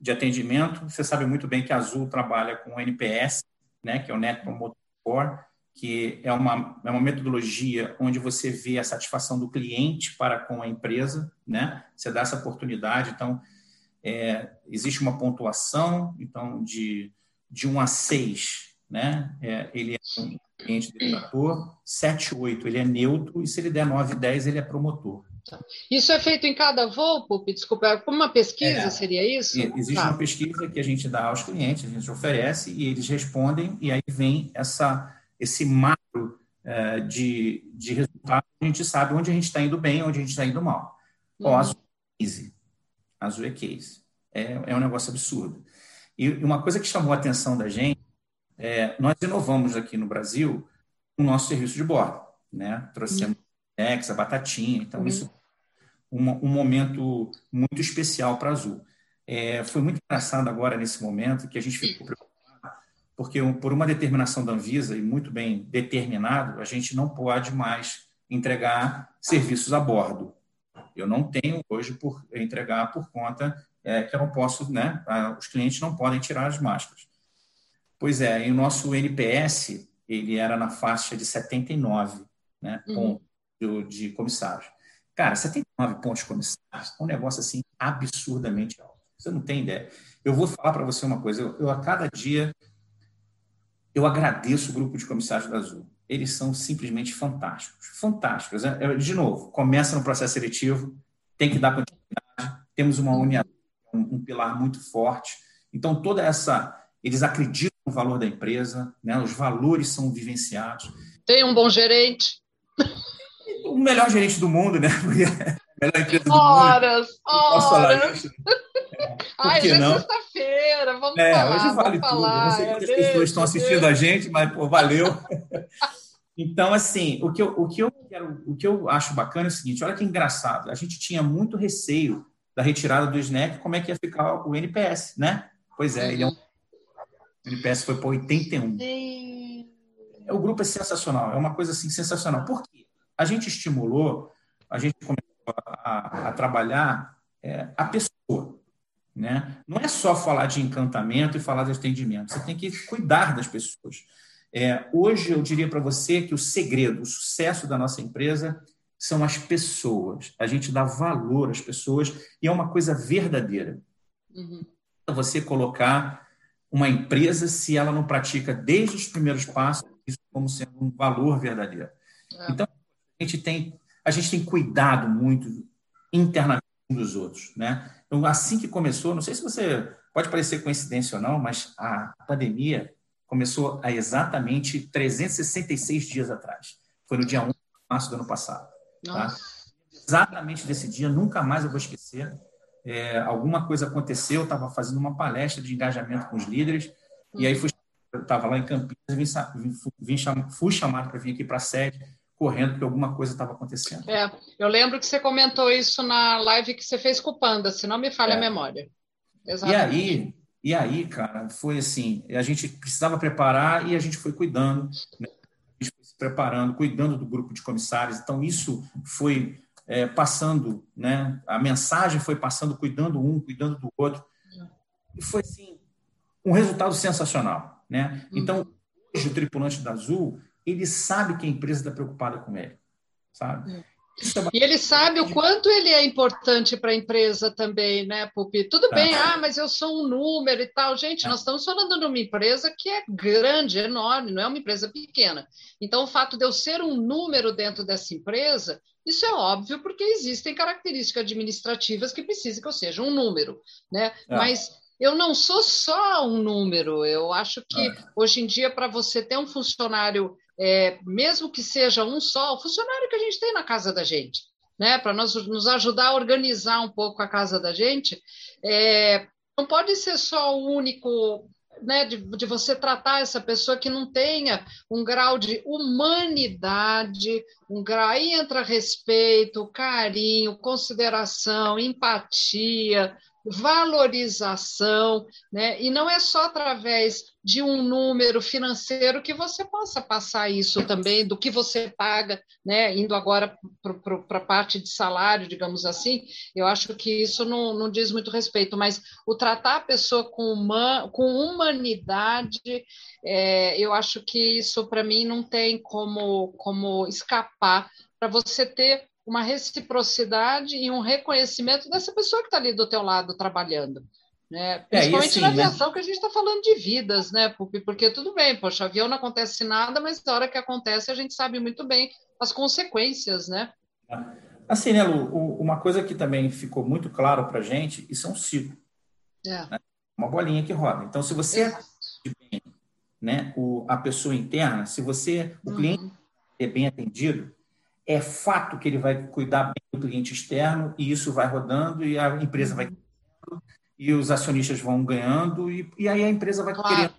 de atendimento. Você sabe muito bem que a Azul trabalha com o NPS, né, que é o Net Promoter Score, que é uma, é uma metodologia onde você vê a satisfação do cliente para com a empresa, né? Você dá essa oportunidade. Então, é, existe uma pontuação, então de de 1 a 6, né? É, ele é um cliente detrator, 7, 8 ele é neutro, e se ele der 9, 10 ele é promotor. Tá. Isso é feito em cada voo, Pupi? Desculpa, como uma pesquisa é, seria isso? Existe tá. uma pesquisa que a gente dá aos clientes, a gente oferece e eles respondem, e aí vem essa, esse macro é, de, de resultado, a gente sabe onde a gente está indo bem, onde a gente está indo mal. Uhum. Ó, azul é case. Azul é case. É, é um negócio absurdo. E uma coisa que chamou a atenção da gente é, nós inovamos aqui no Brasil o nosso serviço de bordo, né? Trouxemos uhum. Ex, a Batatinha, então uhum. isso um, um momento muito especial para a Azul. É, foi muito engraçado agora nesse momento que a gente ficou preocupado porque por uma determinação da Anvisa, e muito bem determinado, a gente não pode mais entregar serviços a bordo. Eu não tenho hoje por entregar por conta é, que eu não posso, né? Os clientes não podem tirar as máscaras. Pois é, e o nosso NPS ele era na faixa de 79 né, uhum. pontos de, de comissários. Cara, 79 pontos de comissários é um negócio assim absurdamente alto. Você não tem ideia. Eu vou falar para você uma coisa. Eu, eu, a cada dia eu agradeço o grupo de comissários da Azul. Eles são simplesmente fantásticos, fantásticos. É, de novo, começa no processo seletivo, tem que dar continuidade. Temos uma união, um, um pilar muito forte. Então toda essa, eles acreditam no valor da empresa, né? Os valores são vivenciados. Tem um bom gerente. O melhor gerente do mundo, né? melhor empresa do horas, mundo. Horas, horas. Ai, hoje é sexta-feira, vamos é, falar. Hoje vale tudo. Falar, não sei quantas é pessoas estão assistindo a gente, mas pô, valeu. Então, assim, o que, eu, o, que eu quero, o que eu acho bacana é o seguinte: olha que engraçado. A gente tinha muito receio da retirada do SNEP, como é que ia ficar o NPS, né? Pois é, ele é um, o NPS foi para 81. Sim. O grupo é sensacional, é uma coisa assim sensacional. Por quê? A gente estimulou, a gente começou a, a trabalhar é, a pessoa. Né? Não é só falar de encantamento e falar de atendimento, você tem que cuidar das pessoas. É, hoje eu diria para você que o segredo, o sucesso da nossa empresa são as pessoas. A gente dá valor às pessoas e é uma coisa verdadeira. Uhum. Você colocar uma empresa se ela não pratica desde os primeiros passos isso como sendo um valor verdadeiro. É. Então a gente tem a gente tem cuidado muito internamente dos outros, né? Então, assim que começou, não sei se você pode parecer coincidência ou não, mas a pandemia começou há exatamente 366 dias atrás. Foi no dia 1 de março do ano passado. Tá? Exatamente desse dia, nunca mais eu vou esquecer. É, alguma coisa aconteceu, eu estava fazendo uma palestra de engajamento com os líderes, e aí fui, eu estava lá em Campinas, vim, vim, fui chamado para vir aqui para a sede, correndo porque alguma coisa estava acontecendo. É, eu lembro que você comentou isso na live que você fez com o Panda, se não me falha é. a memória. Exatamente. E aí, e aí, cara, foi assim, a gente precisava preparar e a gente foi cuidando, né? a gente foi se preparando, cuidando do grupo de comissários. Então isso foi é, passando, né? A mensagem foi passando, cuidando um, cuidando do outro. E foi assim um resultado sensacional, né? Uhum. Então hoje o tripulante da Azul ele sabe que a empresa está preocupada com ele, sabe? É. É e ele sabe o quanto ele é importante para a empresa também, né, Pupi? Tudo bem, é. ah, mas eu sou um número e tal. Gente, é. nós estamos falando de uma empresa que é grande, enorme, não é uma empresa pequena. Então, o fato de eu ser um número dentro dessa empresa, isso é óbvio, porque existem características administrativas que precisam que eu seja um número, né? É. Mas eu não sou só um número. Eu acho que hoje em dia, para você ter um funcionário é, mesmo que seja um só, o funcionário que a gente tem na casa da gente, né? Para nos, nos ajudar a organizar um pouco a casa da gente, é, não pode ser só o único. Né, de, de você tratar essa pessoa que não tenha um grau de humanidade, um grau, aí entra respeito, carinho, consideração, empatia, valorização, né? E não é só através de um número financeiro que você possa passar isso também, do que você paga, né? Indo agora para a parte de salário, digamos assim, eu acho que isso não, não diz muito respeito, mas o tratar a pessoa com, uma, com humanidade, é, eu acho que isso para mim não tem como, como escapar para você ter uma reciprocidade e um reconhecimento dessa pessoa que está ali do teu lado trabalhando. Né? Principalmente é, assim, na né? aviação, né? que a gente está falando de vidas, né, Pupi? Porque tudo bem, poxa, avião não acontece nada, mas na hora que acontece a gente sabe muito bem as consequências, né? Assim, né, Lu, uma coisa que também ficou muito claro para a gente, isso é um ciclo. É. Né? Uma bolinha que roda. Então, se você é bem né, o, a pessoa interna, se você, o uhum. cliente é bem atendido, é fato que ele vai cuidar bem do cliente externo e isso vai rodando e a empresa vai e os acionistas vão ganhando e, e aí a empresa vai claro. querendo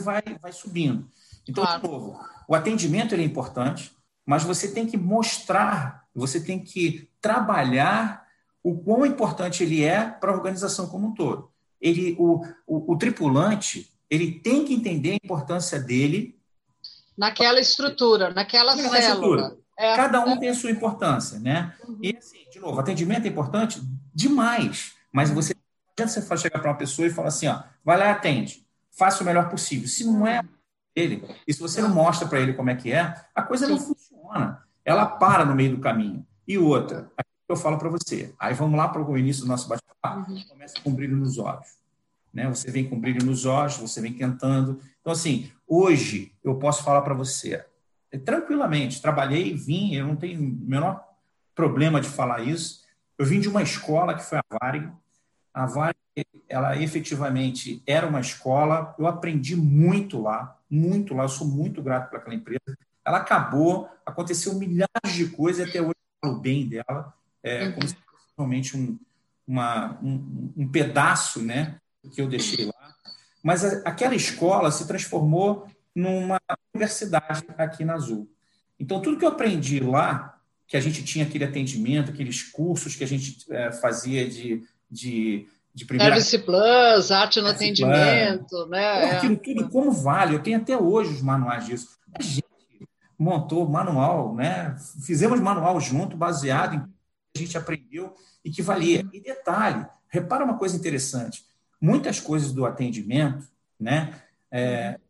vai vai subindo. Então, claro. de novo, o atendimento é importante, mas você tem que mostrar, você tem que trabalhar o quão importante ele é para a organização como um todo. Ele, o, o, o tripulante, ele tem que entender a importância dele. Naquela estrutura, naquela, naquela célula. Estrutura. É, Cada um é. tem a sua importância, né? Uhum. E assim, de novo, atendimento é importante demais, mas você não adianta você chegar para uma pessoa e falar assim, ó, vai lá e atende, faça o melhor possível. Se não é ele, e se você não mostra para ele como é que é, a coisa Sim. não funciona. Ela para no meio do caminho. E outra, eu falo para você. Aí vamos lá para o início do nosso bate-papo. Uhum. Começa com brilho nos olhos. Né? Você vem com brilho nos olhos, você vem cantando. Então, assim, hoje eu posso falar para você, tranquilamente, trabalhei, vim, eu não tenho o menor problema de falar isso. Eu vim de uma escola que foi a Varig. A Varig, ela efetivamente era uma escola, eu aprendi muito lá, muito lá, eu sou muito grato para aquela empresa. Ela acabou, aconteceu milhares de coisas e até hoje eu falo bem dela, é, uhum. como se fosse realmente um, uma, um, um pedaço né, que eu deixei lá. Mas a, aquela escola se transformou numa universidade aqui na Azul. Então, tudo que eu aprendi lá, que a gente tinha aquele atendimento, aqueles cursos que a gente é, fazia de, de, de primeira... Service Plus, arte no atendimento, Plus. né? É. Aquilo tudo como vale, eu tenho até hoje os manuais disso. A gente montou manual, né? Fizemos manual junto, baseado em que a gente aprendeu e que valia. E detalhe, repara uma coisa interessante, muitas coisas do atendimento, né? É,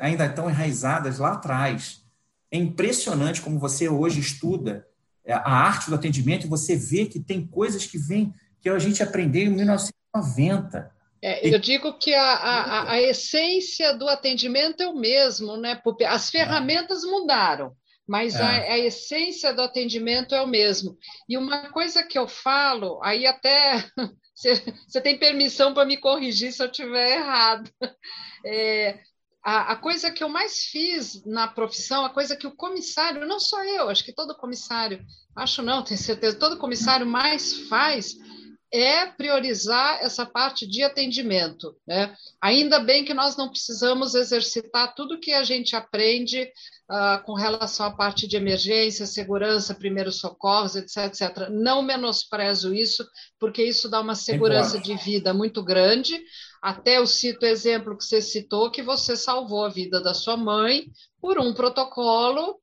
ainda estão enraizadas lá atrás. É impressionante como você hoje estuda é, a arte do atendimento e você vê que tem coisas que vêm que a gente aprendeu em 1990. É, eu digo que a, a, a, essência do atendimento é o mesmo, né? As ferramentas mudaram, mas é. a, a, essência do atendimento é o mesmo. E uma coisa que eu falo, aí até você tem permissão para me corrigir se eu estiver errado. É, a, a, coisa que eu mais fiz na profissão, a coisa que o comissário, não só eu, acho que todo comissário, acho não, tenho certeza, todo comissário mais faz é priorizar essa parte de atendimento. Né? Ainda bem que nós não precisamos exercitar tudo que a gente aprende uh, com relação à parte de emergência, segurança, primeiros socorros, etc, etc. Não menosprezo isso, porque isso dá uma segurança de vida muito grande. Até eu cito o exemplo que você citou, que você salvou a vida da sua mãe por um protocolo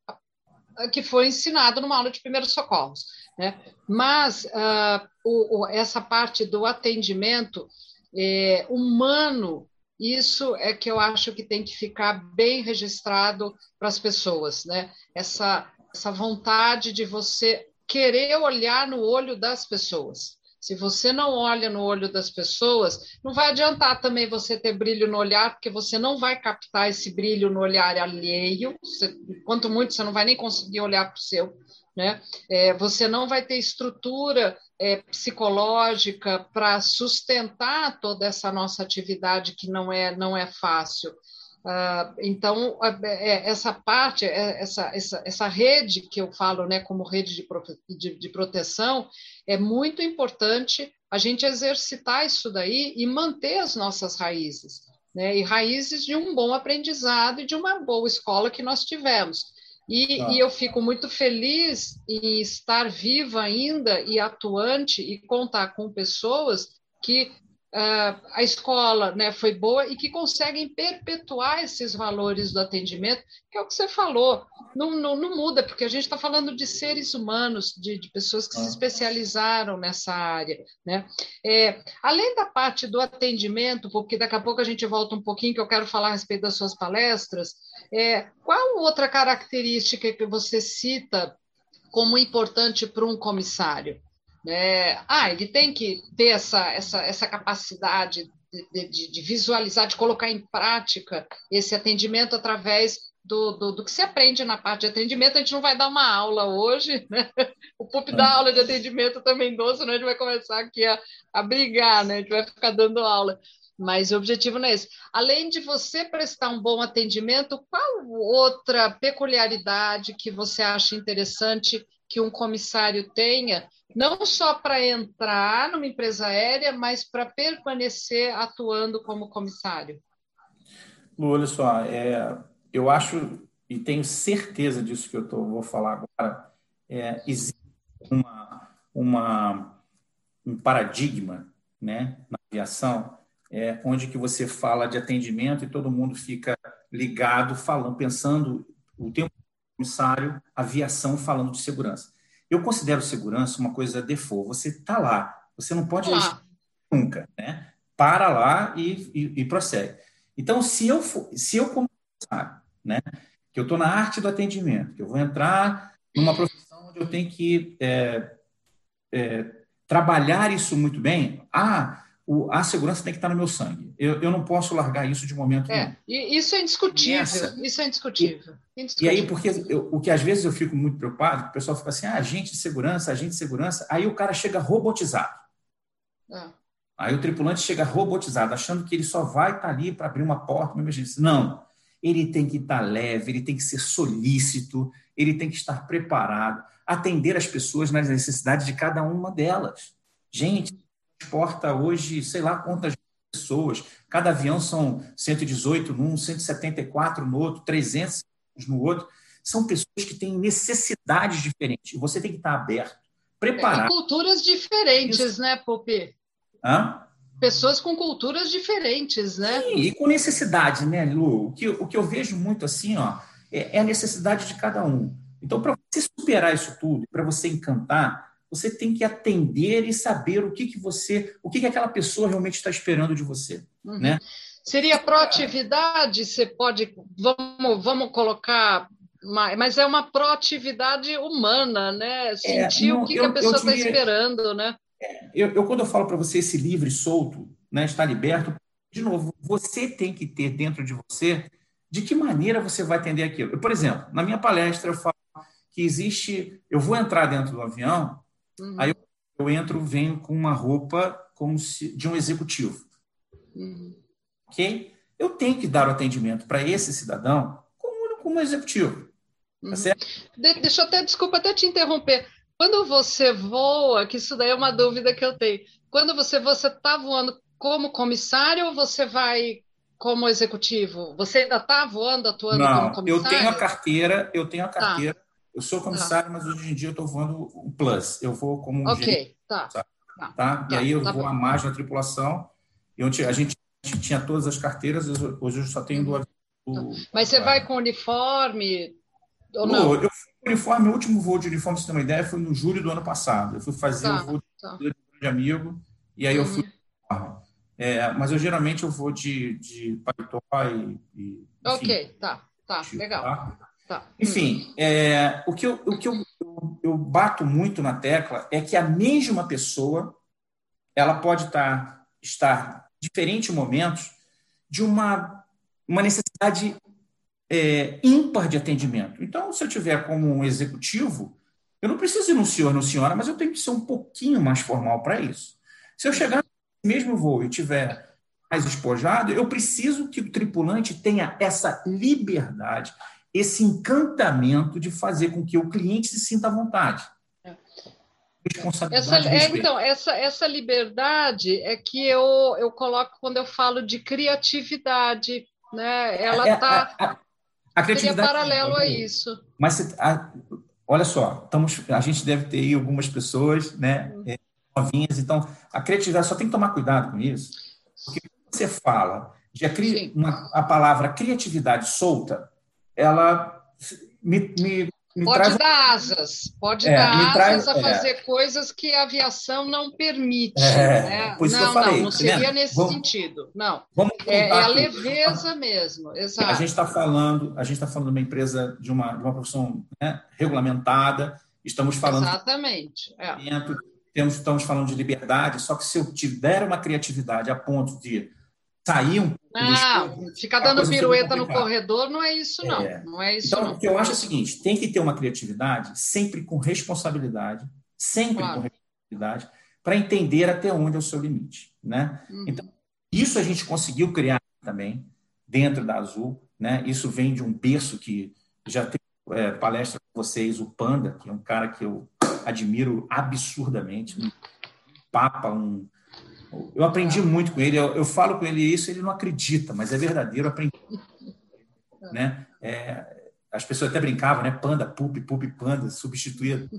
que foi ensinado numa aula de primeiros socorros. Né? Mas uh, o, o, essa parte do atendimento é, humano, isso é que eu acho que tem que ficar bem registrado para as pessoas. Né? Essa, essa vontade de você querer olhar no olho das pessoas. Se você não olha no olho das pessoas, não vai adiantar também você ter brilho no olhar, porque você não vai captar esse brilho no olhar alheio. Você, quanto muito, você não vai nem conseguir olhar para o seu. Né? É, você não vai ter estrutura é, psicológica para sustentar toda essa nossa atividade que não é, não é fácil. Uh, então, é, essa parte, é, essa, essa, essa rede que eu falo né, como rede de, de, de proteção, é muito importante a gente exercitar isso daí e manter as nossas raízes, né? e raízes de um bom aprendizado e de uma boa escola que nós tivemos. E, ah. e, eu fico muito feliz em estar viva ainda e atuante e contar com pessoas que uh, a escola né, foi boa e que conseguem perpetuar esses valores do atendimento, que é o que você falou, não, não, não muda, porque a gente está falando de seres humanos, de, de pessoas que ah. se especializaram nessa área. Né? É, além da parte do atendimento, porque daqui a pouco a gente volta um pouquinho, que eu quero falar a respeito das suas palestras, é, qual outra característica que você cita como importante para um comissário? É, ah, ele tem que ter essa, essa, essa capacidade de, de, de, visualizar, de colocar em prática esse atendimento através do, do, do, que se aprende na parte de atendimento. A gente não vai dar uma aula hoje, né? O PUP dá aula de atendimento também doce, senão a gente vai começar aqui a, a brigar, né? A gente vai ficar dando aula. Mas o objetivo não é esse. Além de você prestar um bom atendimento, qual outra peculiaridade que você acha interessante que um comissário tenha não só para entrar numa empresa aérea, mas para permanecer atuando como comissário? Lu, olha só, é, eu acho e tenho certeza disso que eu tô, vou falar agora, é, existe uma, uma, um paradigma né, na aviação é, onde que você fala de atendimento e todo mundo fica ligado, falando, pensando o tempo comissário, aviação falando de segurança. Eu considero segurança uma coisa default. Você está lá, você não pode ah. nunca, né? Para lá e, e, e, prossegue. Então, se eu for, se eu começar, né, que eu estou na arte do atendimento, que eu vou entrar numa profissão onde eu tenho que é, é, trabalhar isso muito bem, ah, o, a segurança tem que estar no meu sangue. Eu, eu não posso largar isso de momento é, nenhum. Isso é indiscutível. Essa, isso é indiscutível. E, indiscutível. e aí, porque eu, o que às vezes eu fico muito preocupado, o pessoal fica assim, ah, agente de segurança, agente de segurança, aí o cara chega robotizado. É. Aí o tripulante chega robotizado, achando que ele só vai estar ali para abrir uma porta, uma emergência. Não. Ele tem que estar leve, ele tem que ser solícito, ele tem que estar preparado, atender as pessoas nas necessidades de cada uma delas. Gente, transporta hoje, sei lá quantas pessoas. Cada avião são 118 num, 174 no outro, 300 no outro. São pessoas que têm necessidades diferentes. Você tem que estar aberto, preparado. E culturas diferentes, Isso. né, Popi? Hã? Pessoas com culturas diferentes, né? Sim, e com necessidade, né, Lu? O que, o que eu vejo muito assim, ó, é, é a necessidade de cada um. Então, para você superar isso tudo, para você encantar, você tem que atender e saber o que, que você, o que, que aquela pessoa realmente está esperando de você, uhum. né? Seria proatividade, você pode, vamos, vamos colocar, mas é uma proatividade humana, né? Sentir é, não, o que, eu, que, a pessoa está esperando, né? É, eu, eu, quando eu falo para você esse livre, solto, né, está liberto, de novo, você tem que ter dentro de você de que maneira você vai atender aquilo. Eu, por exemplo, na minha palestra eu falo que existe, eu vou entrar dentro do avião Uhum. Aí eu, eu, entro, venho com uma roupa como se, de um executivo. Uhum. Ok? Eu tenho que dar o atendimento para esse cidadão como, como executivo. Tá uhum. certo? De, deixa eu até, desculpa até te interromper. Quando você voa, que isso daí é uma dúvida que eu tenho. Quando você você está voando como comissário ou você vai como executivo? Você ainda está voando, atuando Não, como comissário? Eu tenho a carteira, eu tenho a tá. carteira. Tá. Eu sou comissário, mas hoje em dia eu estou voando o Plus. Eu vou como um Ok, tá. tá. tá. tá? E aí eu tá vou a mais na tripulação. E onde a gente tinha todas as carteiras, hoje eu só tenho duas. Do... Mas você vai com uniforme ou não? Eu fui com uniforme, o último voo de uniforme, se você tem uma ideia, foi no julho do ano passado. Eu fui fazer tá, o voo tá. de amigo, e aí eu fui. Uhum. É, mas eu geralmente eu vou de, de paletó e, e. Ok, tá, tá, legal. Tá? Tá. Enfim, é, o que, eu, o que eu, eu, bato muito na tecla é que a mesma pessoa ela pode estar, tá, estar em diferentes momentos de uma, uma necessidade é, ímpar de atendimento. Então, se eu tiver como um executivo, eu não preciso ir no senhor, no senhora, mas eu tenho que ser um pouquinho mais formal para isso. Se eu chegar no mesmo voo e tiver mais espojado, eu preciso que o tripulante tenha essa liberdade esse encantamento de fazer com que o cliente se sinta à vontade. É. Responsabilidade. Essa, é, então, essa, essa liberdade é que eu, eu coloco quando eu falo de criatividade, né? Ela está. É, a, a, a, criatividade. É paralelo a isso. Mas a, olha só, estamos, a gente deve ter aí algumas pessoas, né? Hum. Novinhas, então a criatividade só tem que tomar cuidado com isso, porque você fala de a, uma, a palavra criatividade solta, ela me, me, me pode traz... dar asas, pode é, dar asas traz, a é. fazer é. coisas que a aviação não permite. É, né? não, falei, não, não seria né? nesse vamos, sentido. Não. Vamos é, é a leveza mesmo. Exato. A gente está falando, a gente está falando de uma empresa de uma, de uma profissão né, regulamentada. Estamos falando. Exatamente. É. Temos, estamos falando de liberdade, só que se eu tiver uma criatividade a ponto de sair um pouco. Não, ficar dando pirueta no corredor não é isso, não. É. Não é isso. Então, não. o que eu acho é o seguinte: tem que ter uma criatividade, sempre com responsabilidade, sempre claro. com responsabilidade, para entender até onde é o seu limite. Né? Uhum. Então, isso a gente conseguiu criar também dentro da Azul. Né? Isso vem de um berço que já tem é, palestra com vocês, o Panda, que é um cara que eu admiro absurdamente, um papa, um eu aprendi muito com ele. Eu, eu, falo com ele isso, ele não acredita, mas é verdadeiro. Eu aprendi. Né? É, as pessoas até brincavam, né? Panda, pup, pup, panda, substituía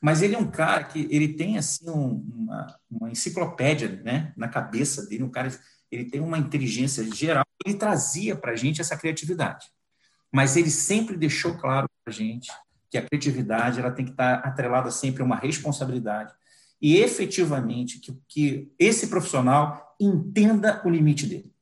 Mas ele é um cara que ele tem assim um, uma, uma, enciclopédia né, na cabeça dele, um cara ele tem uma inteligência geral, ele trazia para a gente essa criatividade. Mas ele sempre deixou claro para a gente que a criatividade ela tem que estar atrelada sempre a uma responsabilidade e efetivamente que, que esse profissional entenda o limite dele.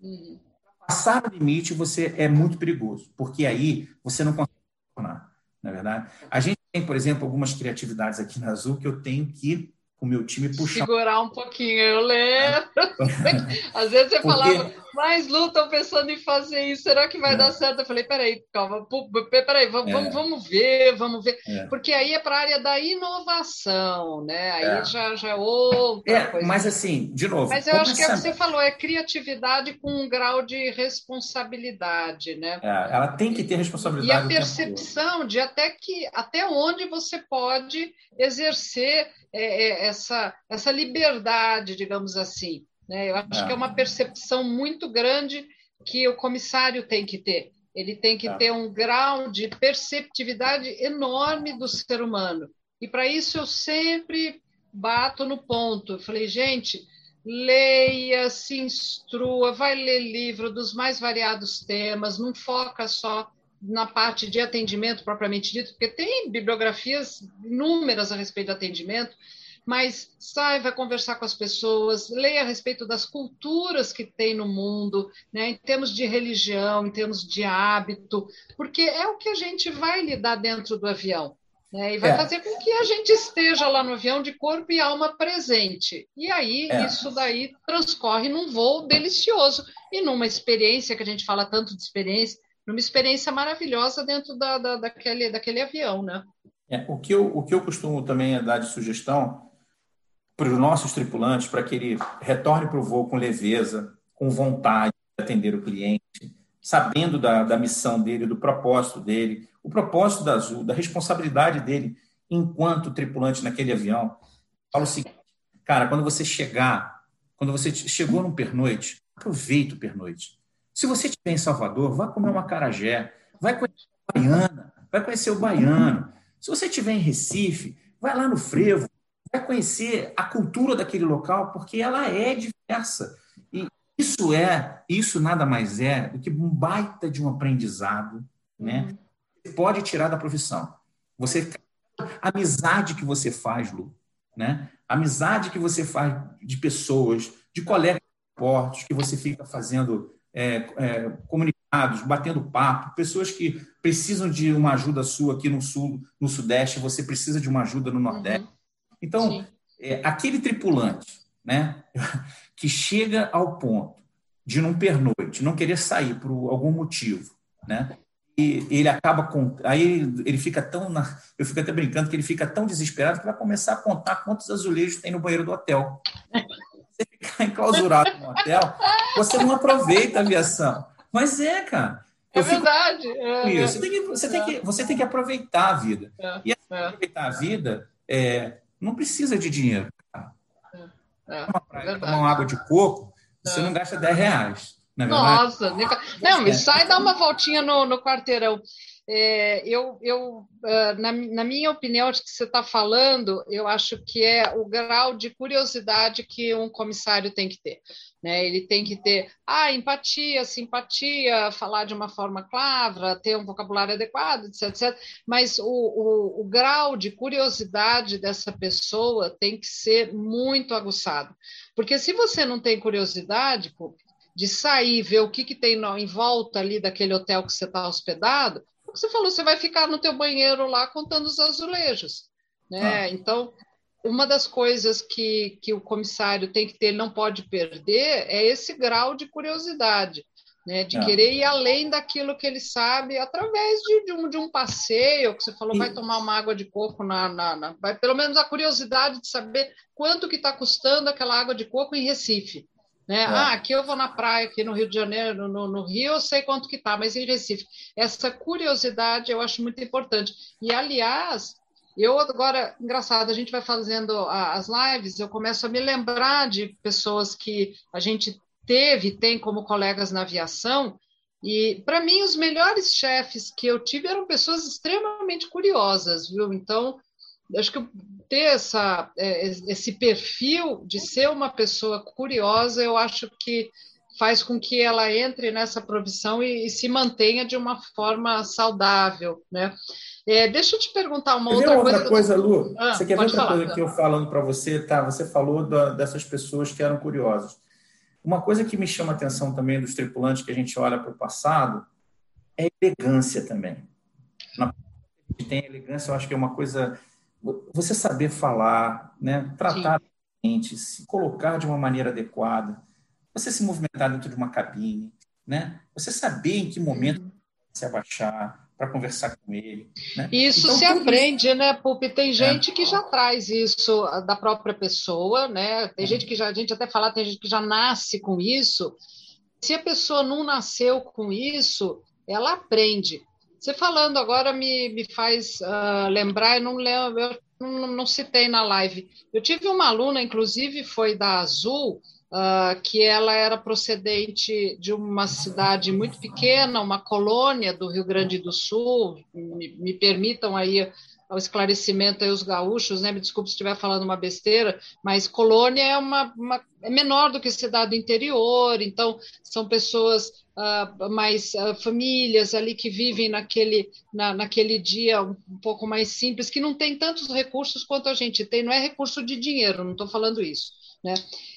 Uhum. Passar o limite você é muito perigoso, porque aí você não consegue tornar, na é verdade. A gente tem, por exemplo, algumas criatividades aqui na Azul que eu tenho que o meu time puxar. Segurar um pouquinho, eu lembro. Às vezes você Porque... falava, mas Lu, estão pensando em fazer isso, será que vai é. dar certo? Eu falei, peraí, calma, peraí, vamos, é. vamos, vamos ver, vamos ver. É. Porque aí é para a área da inovação, né? Aí é. já, já é outra é, coisa. Mas assim, de novo. Mas eu acho que é o que você falou, é criatividade com um grau de responsabilidade, né? É, ela tem que ter responsabilidade. E a percepção de até que até onde você pode exercer essa, essa liberdade, digamos assim. Né? Eu acho é. que é uma percepção muito grande que o comissário tem que ter. Ele tem que é. ter um grau de perceptividade enorme do ser humano. E para isso eu sempre bato no ponto. Eu falei, gente, leia, se instrua, vai ler livro dos mais variados temas, não foca só na parte de atendimento propriamente dito, porque tem bibliografias inúmeras a respeito do atendimento, mas saiba conversar com as pessoas, leia a respeito das culturas que tem no mundo, né, em termos de religião, em termos de hábito, porque é o que a gente vai lidar dentro do avião. Né, e vai é. fazer com que a gente esteja lá no avião de corpo e alma presente. E aí, é. isso daí transcorre num voo delicioso e numa experiência, que a gente fala tanto de experiência, numa experiência maravilhosa dentro da, da daquele, daquele avião, né? É, o, que eu, o que eu costumo também dar de sugestão para os nossos tripulantes, para que ele retorne para o voo com leveza, com vontade de atender o cliente, sabendo da, da missão dele, do propósito dele, o propósito da Azul, da responsabilidade dele enquanto tripulante naquele avião. Falo o seguinte, cara, quando você chegar, quando você chegou no pernoite, aproveita o pernoite. Se você estiver em Salvador, vá comer uma carajé, vai conhecer o baiana, vai conhecer o baiano. Se você estiver em Recife, vai lá no frevo, vai conhecer a cultura daquele local, porque ela é diversa. E isso é, isso nada mais é do que um baita de um aprendizado, né? Você pode tirar da profissão. Você a amizade que você faz, Lu, né? A amizade que você faz de pessoas, de colegas de portos, que você fica fazendo é, é, comunicados, batendo papo, pessoas que precisam de uma ajuda sua aqui no sul, no sudeste, você precisa de uma ajuda no nordeste. Uhum. Então, é, aquele tripulante né, que chega ao ponto de, num pernoite, não querer sair por algum motivo, né, e ele acaba com. Aí ele fica tão. Na, eu fico até brincando que ele fica tão desesperado que vai começar a contar quantos azulejos tem no banheiro do hotel. Você ficar enclausurado no hotel, você não aproveita a aviação. Mas é, cara. É verdade. É, você, tem que, você, tem que, você tem que aproveitar a vida. É, e é. aproveitar a vida, é, não precisa de dinheiro. É, uma praia, tomar uma água de coco, você não gasta 10 reais. Nossa, não, me sai dar uma voltinha no, no quarteirão. É, eu, eu ah, na, na, minha opinião, de que você está falando, eu acho que é o grau de curiosidade que um comissário tem que ter. Né? Ele tem que ter ah, empatia, simpatia, falar de uma forma clara, ter um vocabulário adequado, etc. etc. Mas o, o, o grau de curiosidade dessa pessoa tem que ser muito aguçado. Porque se você não tem curiosidade, de sair, ver o que, que tem em volta ali daquele hotel que você está hospedado, você falou, você vai ficar no teu banheiro lá contando os azulejos. Né? Ah. Então, uma das coisas que, que o comissário tem que ter, não pode perder, é esse grau de curiosidade, né? de ah. querer ir além daquilo que ele sabe, através de, de, um, de um passeio, que você falou, vai tomar uma água de coco, na, na, na, vai pelo menos a curiosidade de saber quanto que está custando aquela água de coco em Recife. Né? É. Ah, aqui eu vou na praia, aqui no Rio de Janeiro, no, no Rio eu sei quanto que está, mas em Recife. Essa curiosidade eu acho muito importante. E, aliás, eu agora, engraçado, a gente vai fazendo as lives, eu começo a me lembrar de pessoas que a gente teve, tem como colegas na aviação, E, para mim, os melhores chefes que eu tive eram pessoas extremamente curiosas, viu? Então, acho que ter essa, é, esse perfil de ser uma pessoa curiosa, eu acho que faz com que ela entre nessa profissão e, e se mantenha de uma forma saudável, né? É, deixa eu te perguntar uma outra, outra coisa. coisa, Lu? Ah, você quer ver outra falar, coisa que eu falando para você? Tá, você falou da, dessas pessoas que eram curiosas. Uma coisa que me chama a atenção também dos tripulantes que a gente olha para o passado é a elegância também. Na tem elegância, eu acho que é uma coisa você saber falar, né, tratar a gente, se colocar de uma maneira adequada, você se movimentar dentro de uma cabine, né? Você saber em que momento uhum. se abaixar para conversar com ele. Né? Isso então, se aprende, isso... né, Pupi? Tem é. gente é. que já traz isso da própria pessoa, né? Tem é. gente que já, a gente até fala, tem gente que já nasce com isso. Se a pessoa não nasceu com isso, ela aprende. Você falando agora me, me faz uh, lembrar, eu não lembro, eu não, não citei na live. Eu tive uma aluna, inclusive, foi da Azul, uh, que ela era procedente de uma cidade muito pequena, uma colônia do Rio Grande do Sul. Me, me permitam aí o esclarecimento aí os gaúchos, né? Me desculpe se estiver falando uma besteira, mas colônia é uma, uma é menor do que cidade do interior, então são pessoas uh, mais uh, famílias ali que vivem naquele, na, naquele dia um, pouco mais simples, que não tem tantos recursos quanto a gente tem, não é recurso de dinheiro, não estou falando isso, né?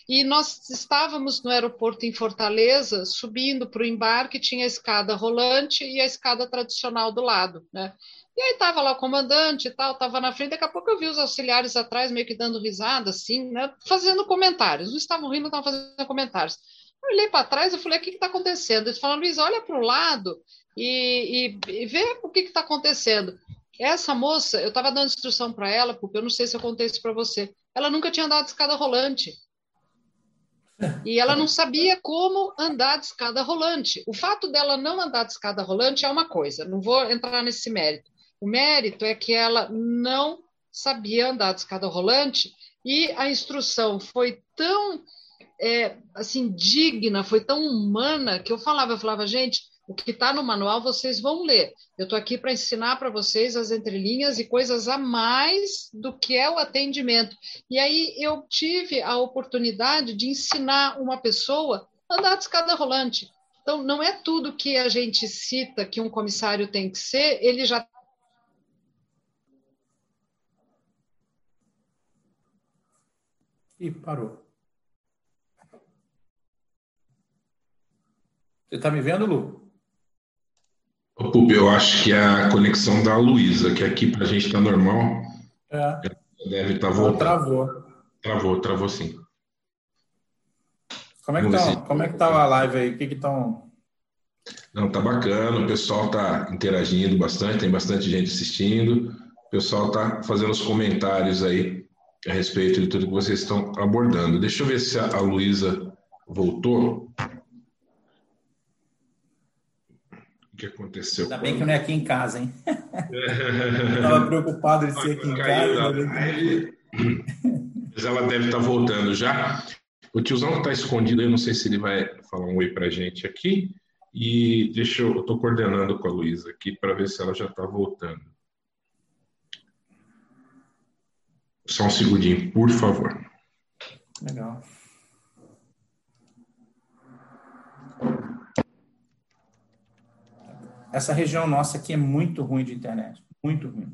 E nós estávamos no aeroporto em Fortaleza, subindo para o embarque, tinha a escada rolante e a escada tradicional do lado, né? E aí estava lá o comandante e tal, estava na frente, daqui a pouco eu vi os auxiliares atrás, meio que dando risada, assim, né? Fazendo comentários. Não estavam rindo, estavam fazendo comentários. Eu olhei para trás e falei, o que está acontecendo? Eles falaram, Luiz, olha para o lado e, e, e, vê o que está acontecendo. Essa moça, eu estava dando instrução para ela, porque eu não sei se eu contei isso para você, ela nunca tinha andado de escada rolante. E ela não sabia como andar de escada rolante. O fato dela não andar de escada rolante é uma coisa, não vou entrar nesse mérito. O mérito é que ela não sabia andar de escada rolante e a instrução foi tão é, assim digna, foi tão humana que eu falava, eu falava, gente, o que está no manual vocês vão ler. Eu estou aqui para ensinar para vocês as entrelinhas e coisas a mais do que é o atendimento. E aí eu tive a oportunidade de ensinar uma pessoa a andar de escada rolante. Então, não é tudo que a gente cita que um comissário tem que ser, ele já E parou. Você está me vendo, Lu? eu acho que a conexão da Luísa, que aqui para a gente está normal. É. Deve estar tá voltando. Travou. Travou, travou sim. Como é que tá, como é que tá a live aí? O que que estão... Não, tá bacana, o pessoal tá interagindo bastante, tem bastante gente assistindo. O pessoal tá fazendo os comentários aí a respeito de tudo que vocês estão abordando. Deixa eu ver se a Luísa voltou. O que aconteceu? Ainda bem que não é aqui em casa, hein? Estava preocupado de ser aqui em casa. Mas ela deve estar tá voltando já. O tiozão está escondido, eu não sei se ele vai falar um oi para gente aqui. E deixa eu, eu estou coordenando com a Luísa aqui para ver se ela já está voltando. Só um segundinho, por favor. Legal. Essa região nossa aqui é muito ruim de internet, muito ruim.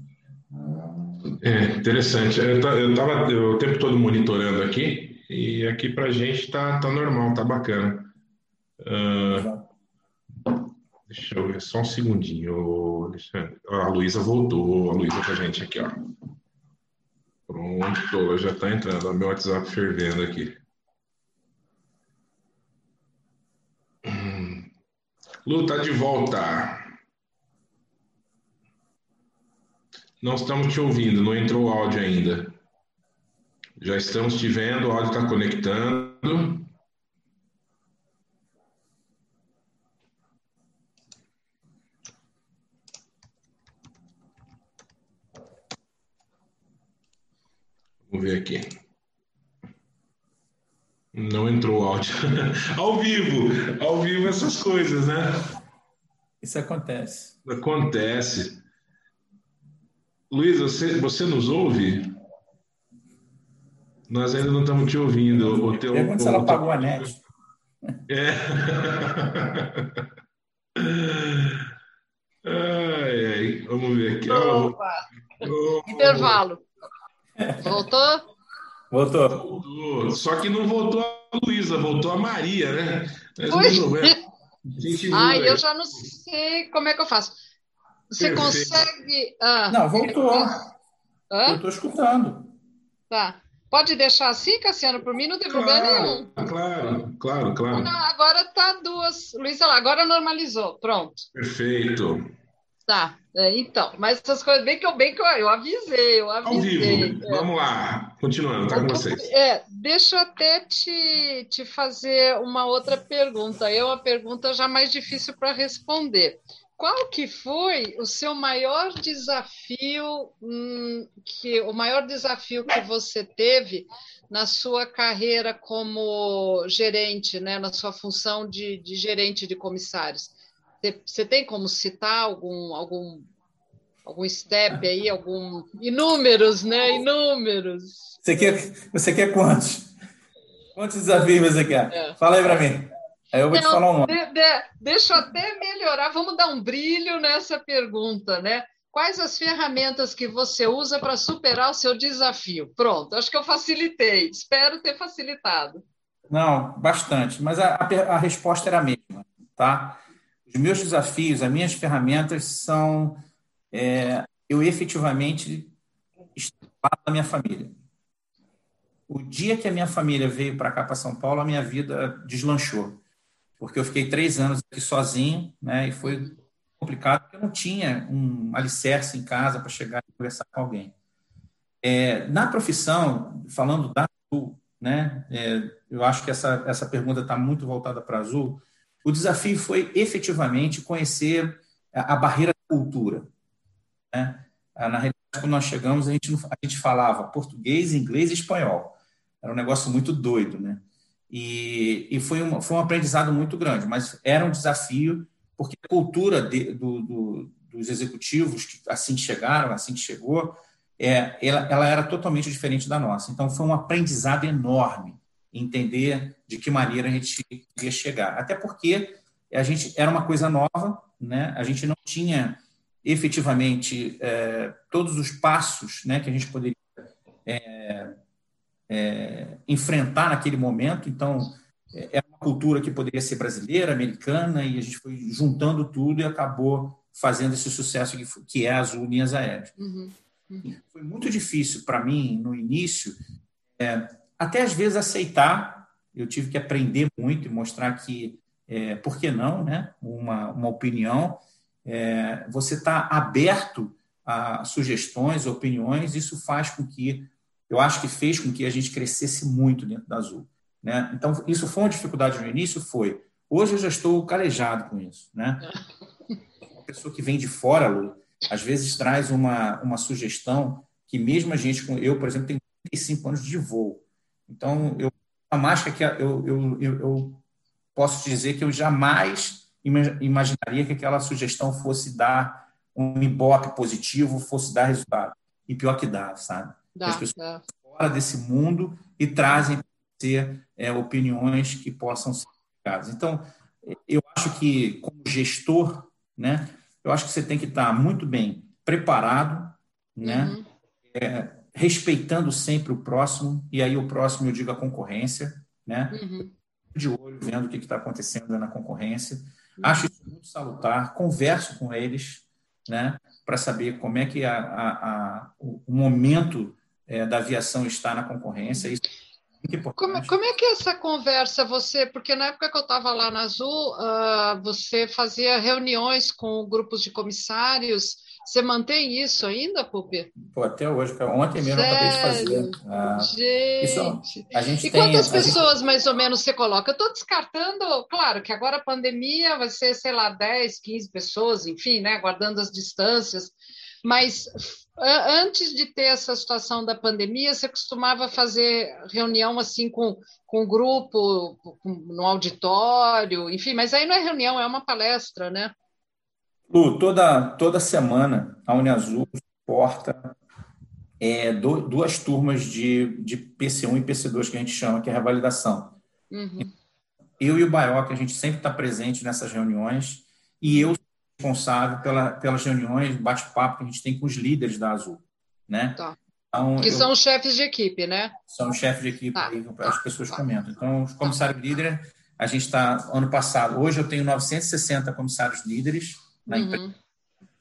É interessante. Eu estava o tempo todo monitorando aqui e aqui para a gente está tá normal, tá bacana. Uh, deixa eu ver só um segundinho, A Luísa voltou, a Luísa com a gente aqui, ó. Pronto, já está entrando. Meu WhatsApp fervendo aqui. Hum. Lu, tá de volta. Não estamos te ouvindo, não entrou o áudio ainda. Já estamos te vendo, o áudio está conectando. Vamos ver aqui. Não entrou o áudio. ao vivo, ao vivo essas coisas, né? Isso acontece. Acontece. Luiz, você, você nos ouve? Nós ainda não estamos te ouvindo. O teu, Pergunta se ela pagou a net. É. ai, ai. Vamos ver aqui. Opa. Oh. Intervalo. Voltou? Voltou. Voltou. Só que não voltou a Luísa, voltou a Maria, né? Mas não Ai, eu já não sei como é que eu faço. Você Perfeito. consegue. Ah, não, voltou. Eu estou escutando. Tá. Pode deixar assim, Cassiano, por mim não tem claro, problema nenhum. Claro, claro, claro. Não, agora tá duas. Luísa agora normalizou. Pronto. Perfeito. Tá, é, então, mas essas coisas, bem que eu, bem que eu, eu avisei, eu avisei. Ao vivo, é. vamos lá, continuando, tá com vocês. É, deixa eu até te, te fazer uma outra pergunta, é uma pergunta já mais difícil para responder. Qual que foi o seu maior desafio, hum, que o maior desafio que você teve na sua carreira como gerente, né, na sua função de, de gerente de comissários? Você, tem como citar algum algum algum step aí, algum inúmeros, né? Inúmeros. Você quer você quer quantos? Quantos desafios você quer? É. Fala aí para mim. Aí eu vou Não, te falar um. De, de, deixa eu até melhorar, vamos dar um brilho nessa pergunta, né? Quais as ferramentas que você usa para superar o seu desafio? Pronto, acho que eu facilitei, espero ter facilitado. Não, bastante, mas a, a, a resposta era a mesma, tá? Os meus desafios, as minhas ferramentas são é, eu efetivamente estar da minha família. O dia que a minha família veio para cá, para São Paulo, a minha vida deslanchou porque eu fiquei três anos aqui sozinho, né? E foi complicado porque eu não tinha um alicerce em casa para chegar e conversar com alguém. É, na profissão, falando da Azul, né? É, eu acho que essa essa pergunta está muito voltada para Azul. O desafio foi efetivamente conhecer a, a barreira da cultura. Né? Na realidade, quando nós chegamos, a gente, a gente falava português, inglês e espanhol. Era um negócio muito doido, né? E, e foi, uma, foi um aprendizado muito grande, mas era um desafio, porque a cultura de, do, do, dos executivos que assim chegaram, assim que chegou, é, ela, ela era totalmente diferente da nossa. Então, foi um aprendizado enorme entender de que maneira a gente ia chegar. Até porque a gente era uma coisa nova, né? a gente não tinha efetivamente é, todos os passos né, que a gente poderia é, é, enfrentar naquele momento. Então, é, é uma cultura que poderia ser brasileira, americana, e a gente foi juntando tudo e acabou fazendo esse sucesso que, que é as linhas aéreas. Uhum. Uhum. Foi muito difícil para mim, no início, é, até às vezes aceitar. Eu tive que aprender muito e mostrar que, é, por que não, né? uma, uma opinião. É, você está aberto a sugestões, opiniões, isso faz com que eu acho que fez com que a gente crescesse muito dentro da Azul. Né? Então, isso foi uma dificuldade no início? Foi. Hoje eu já estou calejado com isso. Né? Uma pessoa que vem de fora, Lu, às vezes traz uma, uma sugestão que mesmo a gente, eu, por exemplo, tenho 35 anos de voo. Então, eu jamais que eu, eu, eu, eu posso dizer que eu jamais imaginaria que aquela sugestão fosse dar um ibope positivo, fosse dar resultado. E pior que dá, sabe? Dá, as pessoas dá. fora desse mundo e trazem ser é, opiniões que possam ser aplicadas. Então, eu acho que, como gestor, né, eu acho que você tem que estar muito bem preparado, né, uhum. é, respeitando sempre o próximo, e aí o próximo eu digo a concorrência, né, uhum. de olho vendo o que está acontecendo na concorrência. Uhum. Acho isso muito salutar, converso com eles, né, para saber como é que a, a, a, o momento é, da aviação está na concorrência. Isso é como, como, é que é essa conversa você, porque na época que eu estava lá na Azul, uh, você fazia reuniões com grupos de comissários, você mantém isso ainda, Pupi? Pô, até hoje, ontem mesmo Sério? eu acabei de fazer. Ah, gente. Isso, a gente e tem, quantas pessoas gente... mais ou menos você coloca? Eu estou descartando, claro, que agora a pandemia vai ser, sei lá, 10, 15 pessoas, enfim, né, guardando as distâncias, mas antes de ter essa situação da pandemia, você costumava fazer reunião assim com, com um grupo, com, no auditório, enfim, mas aí não é reunião, é uma palestra, né? Lu, toda, toda semana a Uniazul suporta é, do, duas turmas de, de PC1 e PC2 que a gente chama, que é a revalidação. Uhum. Eu e o Baioca, a gente sempre está presente nessas reuniões e eu responsável pela, pelas reuniões, bate-papo que a gente tem com os líderes da Azul. Né? Tá. Então, que eu, são os chefes de equipe, né? São os chefes de equipe, tá. aí, as pessoas tá. comentam. Então, os comissários tá. líderes, a gente está, ano passado, hoje eu tenho 960 comissários líderes na uhum. empresa.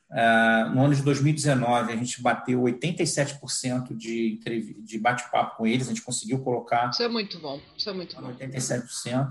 Uh, no ano de 2019, a gente bateu 87% de, de bate-papo com eles, a gente conseguiu colocar. Isso é muito bom, isso é muito bom. 87%.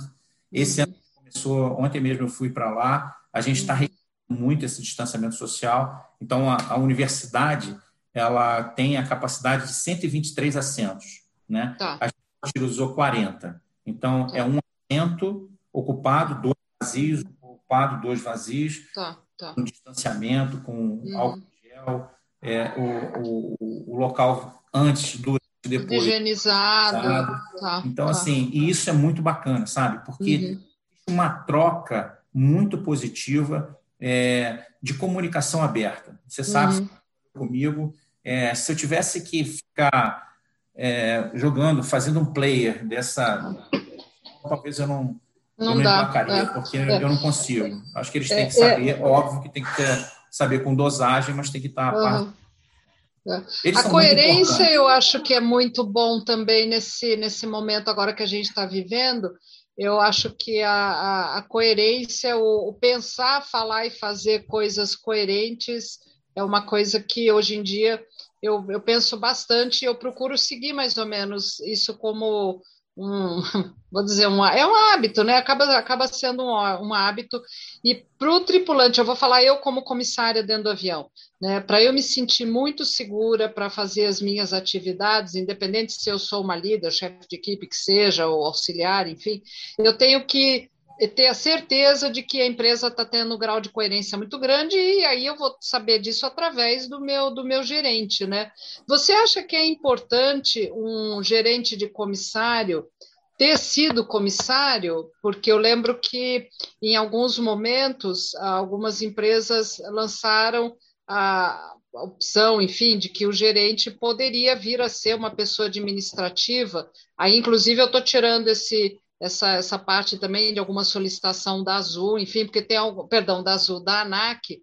Esse uhum. ano começou, ontem mesmo eu fui para lá, a gente está uhum. Muito esse distanciamento social, então a, a, universidade ela tem a capacidade de 123 assentos, né? Tá. A gente usou 40, então tá. é um assento ocupado, dois vazios, ocupado, dois vazios. Tá tá. com distanciamento, com uhum. álcool gel, é, o, o, o, local antes, durante e depois. Higienizado. Tá, então, tá. assim, e isso é muito bacana, sabe? Porque uhum. uma troca muito positiva é, de comunicação aberta. Você sabe uhum. comigo, é, se eu tivesse que ficar é, jogando, fazendo um player dessa, talvez eu não não dá. É. Porque é. eu não consigo. Acho que eles têm é, que saber, óbvio que tem que ter, saber com dosagem, mas tem que estar uhum. a coerência eu acho que é muito bom também nesse, nesse momento agora que a gente está vivendo. Eu acho que a, a, a coerência, o, o, pensar, falar e fazer coisas coerentes é uma coisa que hoje em dia eu, eu penso bastante e eu procuro seguir mais ou menos isso como um, vou dizer, um, é um hábito, né? Acaba, acaba sendo um, um hábito. E para o tripulante, eu vou falar eu como comissária dentro do avião, né? Para eu me sentir muito segura para fazer as minhas atividades, independente se eu sou uma líder, chefe de equipe que seja, ou auxiliar, enfim, eu tenho que ter a certeza de que a empresa está tendo um grau de coerência muito grande e aí eu vou saber disso através do meu do meu gerente, né? Você acha que é importante um gerente de comissário ter sido comissário? Porque eu lembro que em alguns momentos algumas empresas lançaram a opção, enfim, de que o gerente poderia vir a ser uma pessoa administrativa. Aí, inclusive, eu estou tirando esse essa, essa parte também de alguma solicitação da Azul, enfim, porque tem algo, perdão, da Azul, da ANAC,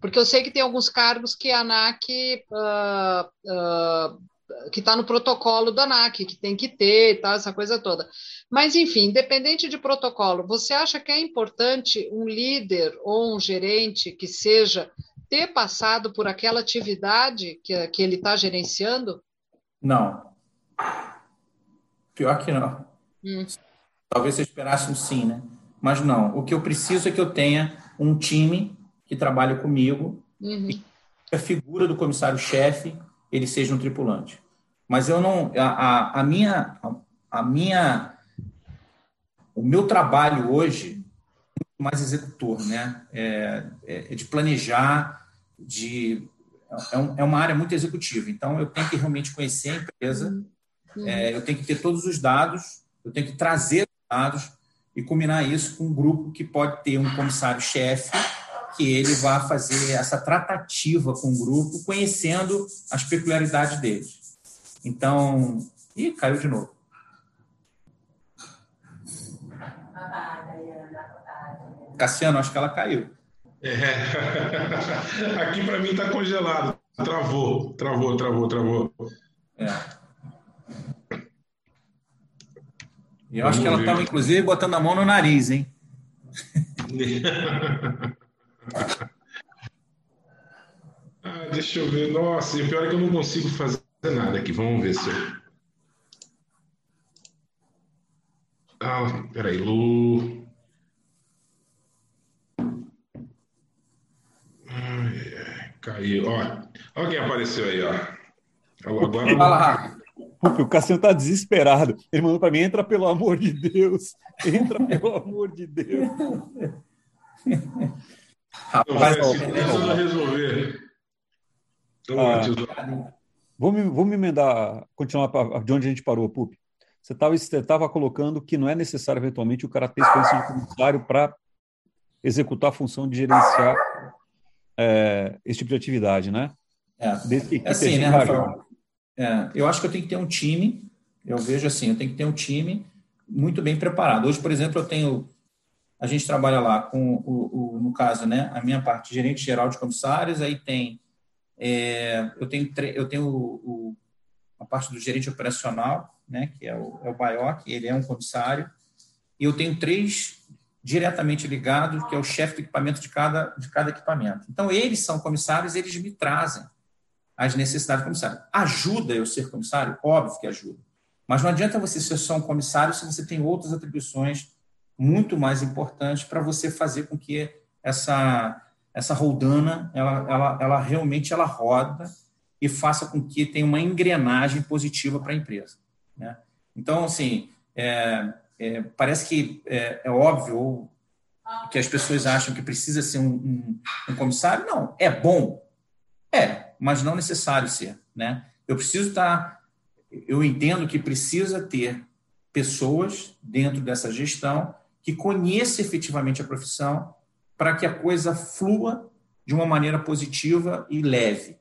porque eu sei que tem alguns cargos que a ANAC uh, uh, que está no protocolo da ANAC, que tem que ter e tal, essa coisa toda. Mas, enfim, independente de protocolo, você acha que é importante um líder ou um gerente que seja ter passado por aquela atividade que, que ele está gerenciando? Não. Pior que não. Hum. Talvez você esperasse um sim, né? Mas não. O que eu preciso é que eu tenha um time que trabalhe comigo uhum. e a figura do comissário-chefe ele seja um tripulante. Mas eu não. A, a, a minha. A, a, minha. O meu trabalho hoje é mais executor, né? É, é, é de planejar, de. É, um, é, uma área muito executiva. Então, eu tenho que realmente conhecer a empresa, uhum. é, eu tenho que ter todos os dados, eu tenho que trazer dados e combinar isso com um grupo que pode ter um comissário-chefe que ele vá fazer essa tratativa com o grupo, conhecendo as peculiaridades deles. Então, e caiu de novo. Cassiano, acho que ela caiu. É. Aqui para mim está congelado. Travou, travou, travou, travou. É. E eu Vamos acho que ela estava, inclusive, botando a mão no nariz, hein? ah, deixa eu ver. Nossa, e o pior é que eu não consigo fazer nada aqui. Vamos ver se eu. Ah, peraí, Lu. Ai, ai, caiu. Ó, olha quem apareceu aí, ó. Agora. Fala, o Cassiano tá desesperado. Ele mandou para mim: entra pelo amor de Deus, entra pelo amor de Deus. Rapaz, tentando resolver. Ah, vamos, vamos emendar, continuar de onde a gente parou, Pup. Você estava colocando que não é necessário, eventualmente, o cara ter experiência de comissário para executar a função de gerenciar é, esse tipo de atividade, né? É, é assim, né, Rafael? É, eu acho que eu tenho que ter um time, eu vejo assim, eu tenho que ter um time muito bem preparado. Hoje, por exemplo, eu tenho, a gente trabalha lá com, o, o no caso, né, a minha parte, gerente geral de comissários, aí tem, é, eu tenho, eu tenho o, o, a parte do gerente operacional, né, que é o, é o Baioc, ele é um comissário, e eu tenho três diretamente ligados, que é o chefe do equipamento de cada, de cada equipamento. Então, eles são comissários, eles me trazem as necessidades do comissário. Ajuda eu ser comissário? Óbvio que ajuda. Mas não adianta você ser só um comissário se você tem outras atribuições muito mais importantes para você fazer com que essa essa roldana ela, ela, ela realmente ela roda e faça com que tenha uma engrenagem positiva para a empresa. Né? Então, assim, é, é, parece que é, é, óbvio que as pessoas acham que precisa ser um, um, um comissário. Não, é bom, é, mas não necessário ser, né? Eu preciso estar, eu entendo que precisa ter pessoas dentro dessa gestão que conheçam efetivamente a profissão para que a coisa flua de uma maneira positiva e leve,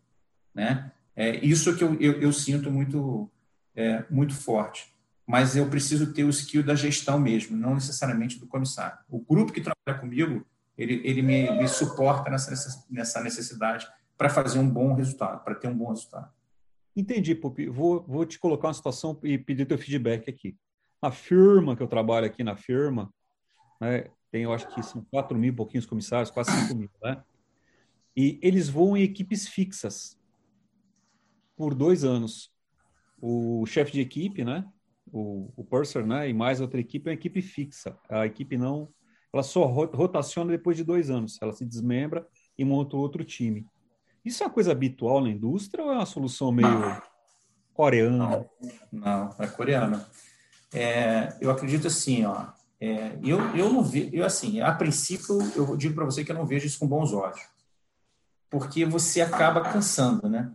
né? É isso que eu, eu, eu sinto muito, é, muito forte. Mas eu preciso ter o skill da gestão mesmo, não necessariamente do comissário. O grupo que trabalha comigo, ele, ele me, me suporta nessa, nessa necessidade para fazer um bom resultado, para ter um bom resultado. Entendi, Pupi. Vou, vou te colocar uma situação e pedir teu feedback aqui. A firma que eu trabalho aqui na firma, né, tem, eu acho que são 4 mil pouquinhos comissários, quase 5 mil, né? E eles voam em equipes fixas por dois anos. O chefe de equipe, né? O, o purser, né? E mais outra equipe é uma equipe fixa. A equipe não, ela só rotaciona depois de dois anos. Ela se desmembra e monta outro time. Isso é uma coisa habitual na indústria ou é uma solução meio não. coreana? Não, não, é coreana. É, eu acredito assim, ó. É, eu, eu não vejo, eu assim, a princípio, eu digo para você que eu não vejo isso com bons olhos. Porque você acaba cansando, né?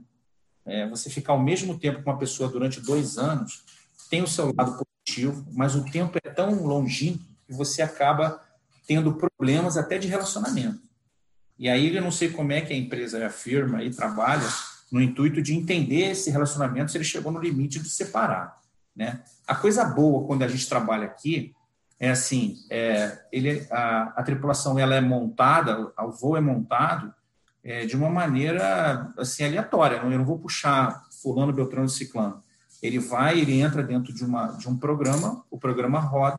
É, você ficar ao mesmo tempo com uma pessoa durante dois anos tem o seu lado positivo, mas o tempo é tão longínquo que você acaba tendo problemas até de relacionamento. E aí eu não sei como é que a empresa, a firma aí trabalha no intuito de entender esse relacionamento se ele chegou no limite de separar, né? A coisa boa quando a gente trabalha aqui é assim, é, ele, a, a tripulação ela é montada, o voo é montado é, de uma maneira assim aleatória. Eu não vou puxar fulano, beltrano, ciclano. Ele vai, ele entra dentro de uma de um programa, o programa roda,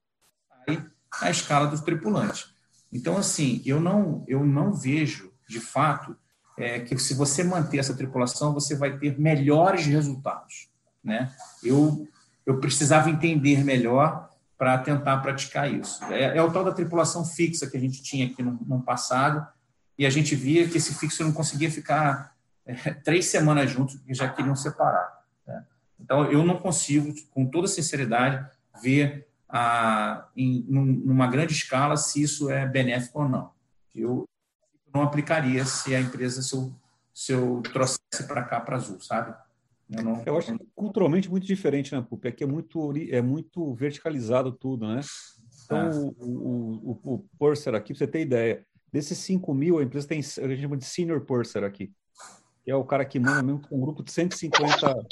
sai a escala dos tripulantes. Então, assim, eu não, eu não vejo, de fato, é, que se você manter essa tripulação, você vai ter melhores resultados. Né? Eu, eu precisava entender melhor para tentar praticar isso. É, é, o tal da tripulação fixa que a gente tinha aqui no, no passado, e a gente via que esse fixo não conseguia ficar é, três semanas juntos, porque já queriam separar. Né? Então, eu não consigo, com toda sinceridade, ver a, em, numa grande escala se isso é benéfico ou não. Eu não aplicaria se a empresa, se eu, se eu trouxesse para cá, para Azul, sabe? Eu, não, eu acho culturalmente muito diferente, né, Pupi? Aqui é muito, é muito verticalizado tudo, né? Então, é. o, o, o, o Purser aqui, para você ter ideia, desses 5 mil, a empresa tem, a gente chama de Senior Purser aqui, que é o cara que manda mesmo com um grupo de 150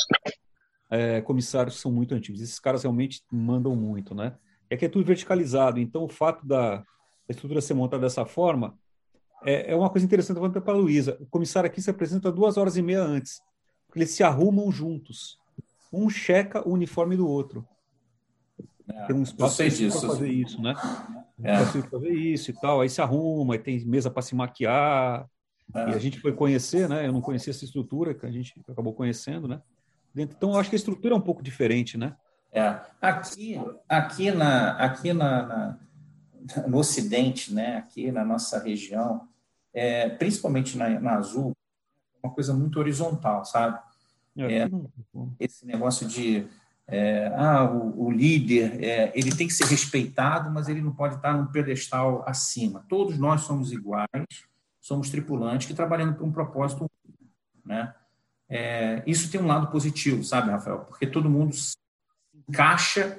é, comissários são muito antigos. Esses caras realmente mandam muito, né? É que é tudo verticalizado. Então, o fato da estrutura ser montada dessa forma é, é uma coisa interessante para a Luísa. O comissário aqui se apresenta duas horas e meia antes, porque eles se arrumam juntos. Um checa o uniforme do outro. É, tem um espaço para fazer isso, né? É. Para fazer isso e tal. Aí se arruma, aí tem mesa para se maquiar. É. E a gente foi conhecer, né? Eu não conhecia essa estrutura que a gente acabou conhecendo, né? Então, eu acho que a estrutura é um pouco diferente, né? É. Aqui, aqui, na, aqui na, na no Ocidente, né? aqui na nossa região, é, principalmente na, na Azul, é uma coisa muito horizontal, sabe? É, é esse negócio de é, ah, o, o líder é, ele tem que ser respeitado, mas ele não pode estar num pedestal acima. Todos nós somos iguais, somos tripulantes que trabalhando por um propósito, né? É, isso tem um lado positivo, sabe, Rafael? Porque todo mundo se encaixa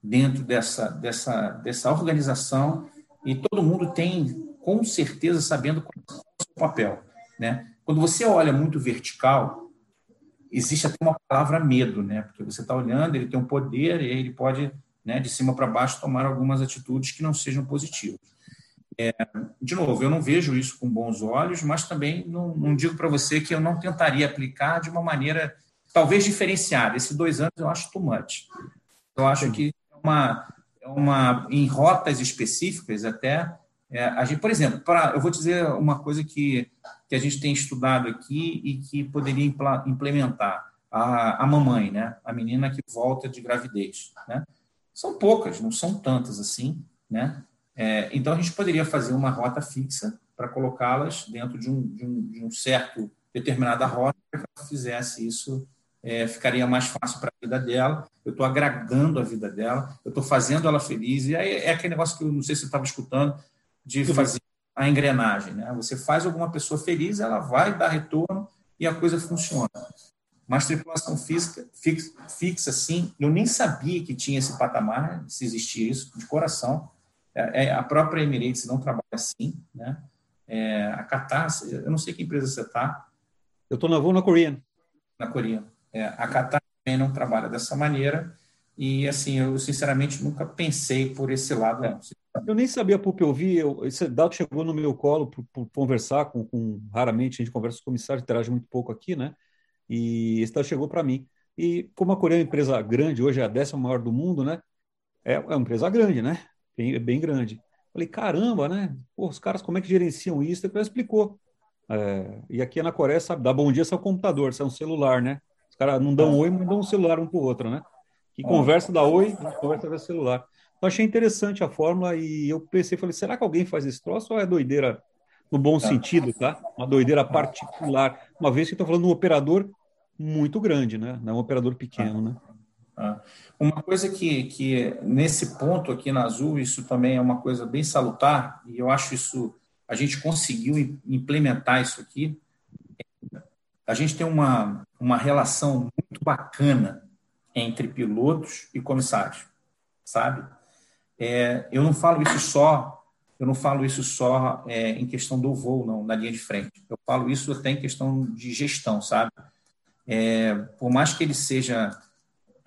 dentro dessa, dessa, dessa organização e todo mundo tem, com certeza, sabendo qual é o seu papel. né? Quando você olha muito vertical, existe até uma palavra medo, né? Porque você está olhando, ele tem um poder e ele pode, né, de cima para baixo, tomar algumas atitudes que não sejam positivas. É, de novo, eu não vejo isso com bons olhos, mas também não, não digo para você que eu não tentaria aplicar de uma maneira talvez diferenciada. Esses dois anos eu acho too much. Eu acho que é uma, é uma em rotas específicas até é, a gente, por exemplo, para eu vou dizer uma coisa que, que a gente tem estudado aqui e que poderia implementar a, a mamãe, né? A menina que volta de gravidez, né? São poucas, não são tantas assim, né? É, então a gente poderia fazer uma rota fixa para colocá-las dentro de um, de um, de um certo determinada rota para que ela fizesse isso é, ficaria mais fácil para a vida dela, eu estou agregando a vida dela, eu estou fazendo ela feliz, e aí é aquele negócio que eu não sei se você estava escutando, de fazer a engrenagem. Né? Você faz alguma pessoa feliz, ela vai dar retorno e a coisa funciona. Mas tripulação física, fixa, fixa sim, eu nem sabia que tinha esse patamar, se existia isso, de coração. É, é, a própria Emirates não trabalha assim, né? É, a Qatar, eu não sei que empresa você está. Eu estou na Voo na Korean. Na Korean. É, a Qatar também não trabalha dessa maneira e, assim, eu sinceramente nunca pensei por esse lado. Eu nem sabia, Pup, eu vi, eu, esse dado chegou no meu colo por, conversar com, com, raramente a gente conversa com o comissário, interage muito pouco aqui, né? E esse dado chegou para mim. E como a Coreia é uma empresa grande, hoje é a décima maior do mundo, né? É, é uma empresa grande, né? Bem, bem grande. Falei, caramba, né? Pô, os caras como é que gerenciam isso? Depois explicou. É, e aqui na Coreia, sabe, dá bom dia é o computador, é um celular, né? Os caras não dão oi, mas dão um celular um para o outro, né? Que conversa dá oi, conversa via celular. Eu achei interessante a fórmula e eu pensei, falei, será que alguém faz esse troço ou é doideira no bom sentido, tá? Uma doideira particular, uma vez que estou falando de um operador muito grande, né? Não é um operador pequeno, né? Ah, uma coisa que, que nesse ponto aqui na Azul, isso também é uma coisa bem salutar, e eu acho isso, a gente conseguiu implementar isso aqui. A gente tem uma, uma relação muito bacana entre pilotos e comissários, sabe? É, eu não falo isso só, eu não falo isso só é, em questão do voo, não, na linha de frente. Eu falo isso até em questão de gestão, sabe? É, por mais que ele seja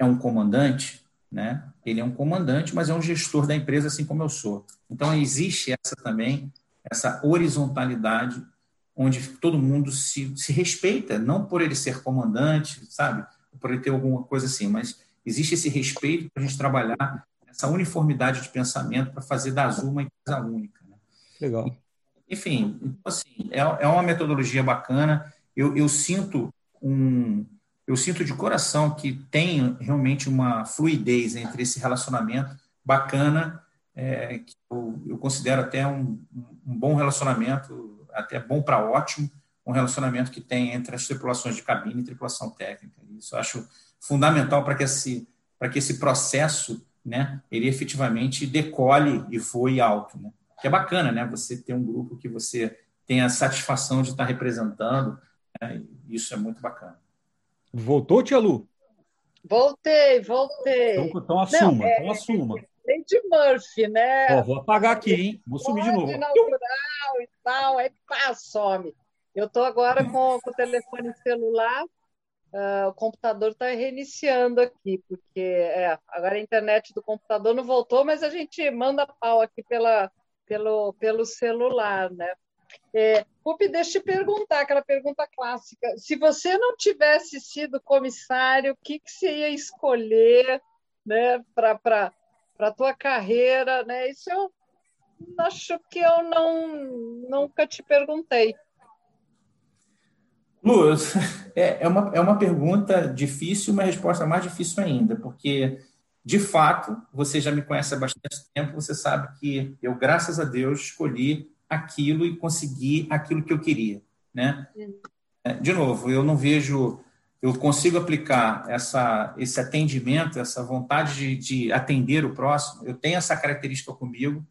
é um comandante, né? Ele é um comandante, mas é um gestor da empresa, assim como eu sou. Então existe essa também essa horizontalidade onde todo mundo se, se respeita, não por ele ser comandante, sabe? Por ele ter alguma coisa assim, mas existe esse respeito para a gente trabalhar essa uniformidade de pensamento para fazer da Azul uma empresa única. Né? Legal. Enfim, então, assim, é, é uma metodologia bacana. Eu, eu sinto um, eu sinto de coração que tem realmente uma fluidez entre esse relacionamento bacana, é, que eu, eu, considero até um, um, bom relacionamento, até bom para ótimo, um relacionamento que tem entre as tripulações de cabine e tripulação técnica. Isso eu acho fundamental para que esse, para que esse processo né, ele efetivamente decole e voe alto. Né? Que é bacana, né? Você ter um grupo que você tem a satisfação de estar representando. Né? Isso é muito bacana. Voltou, Tia Lu? Voltei, voltei. Então, então assuma, Não, é, então assuma. Lei de Murphy, né? Ó, vou apagar aqui, hein? Vou sumir de novo. Natural e tal, aí pá, some. Eu estou agora com, com o telefone celular Uh, o computador está reiniciando aqui, porque é, agora a internet do computador não voltou, mas a gente manda pau aqui pela, pelo, pelo celular, né? É, Pupi, deixa eu te perguntar, aquela pergunta clássica. Se você não tivesse sido comissário, o que, que você ia escolher né, para a tua carreira? Né? Isso eu acho que eu não, nunca te perguntei. Lu, é, é, uma, é uma pergunta difícil, uma resposta mais difícil ainda, porque, de fato, você já me conhece há bastante tempo, você sabe que eu, graças a Deus, escolhi aquilo e consegui aquilo que eu queria, né? É, de novo, eu não vejo, eu consigo aplicar essa, esse atendimento, essa vontade de, de atender o próximo, eu tenho essa característica comigo,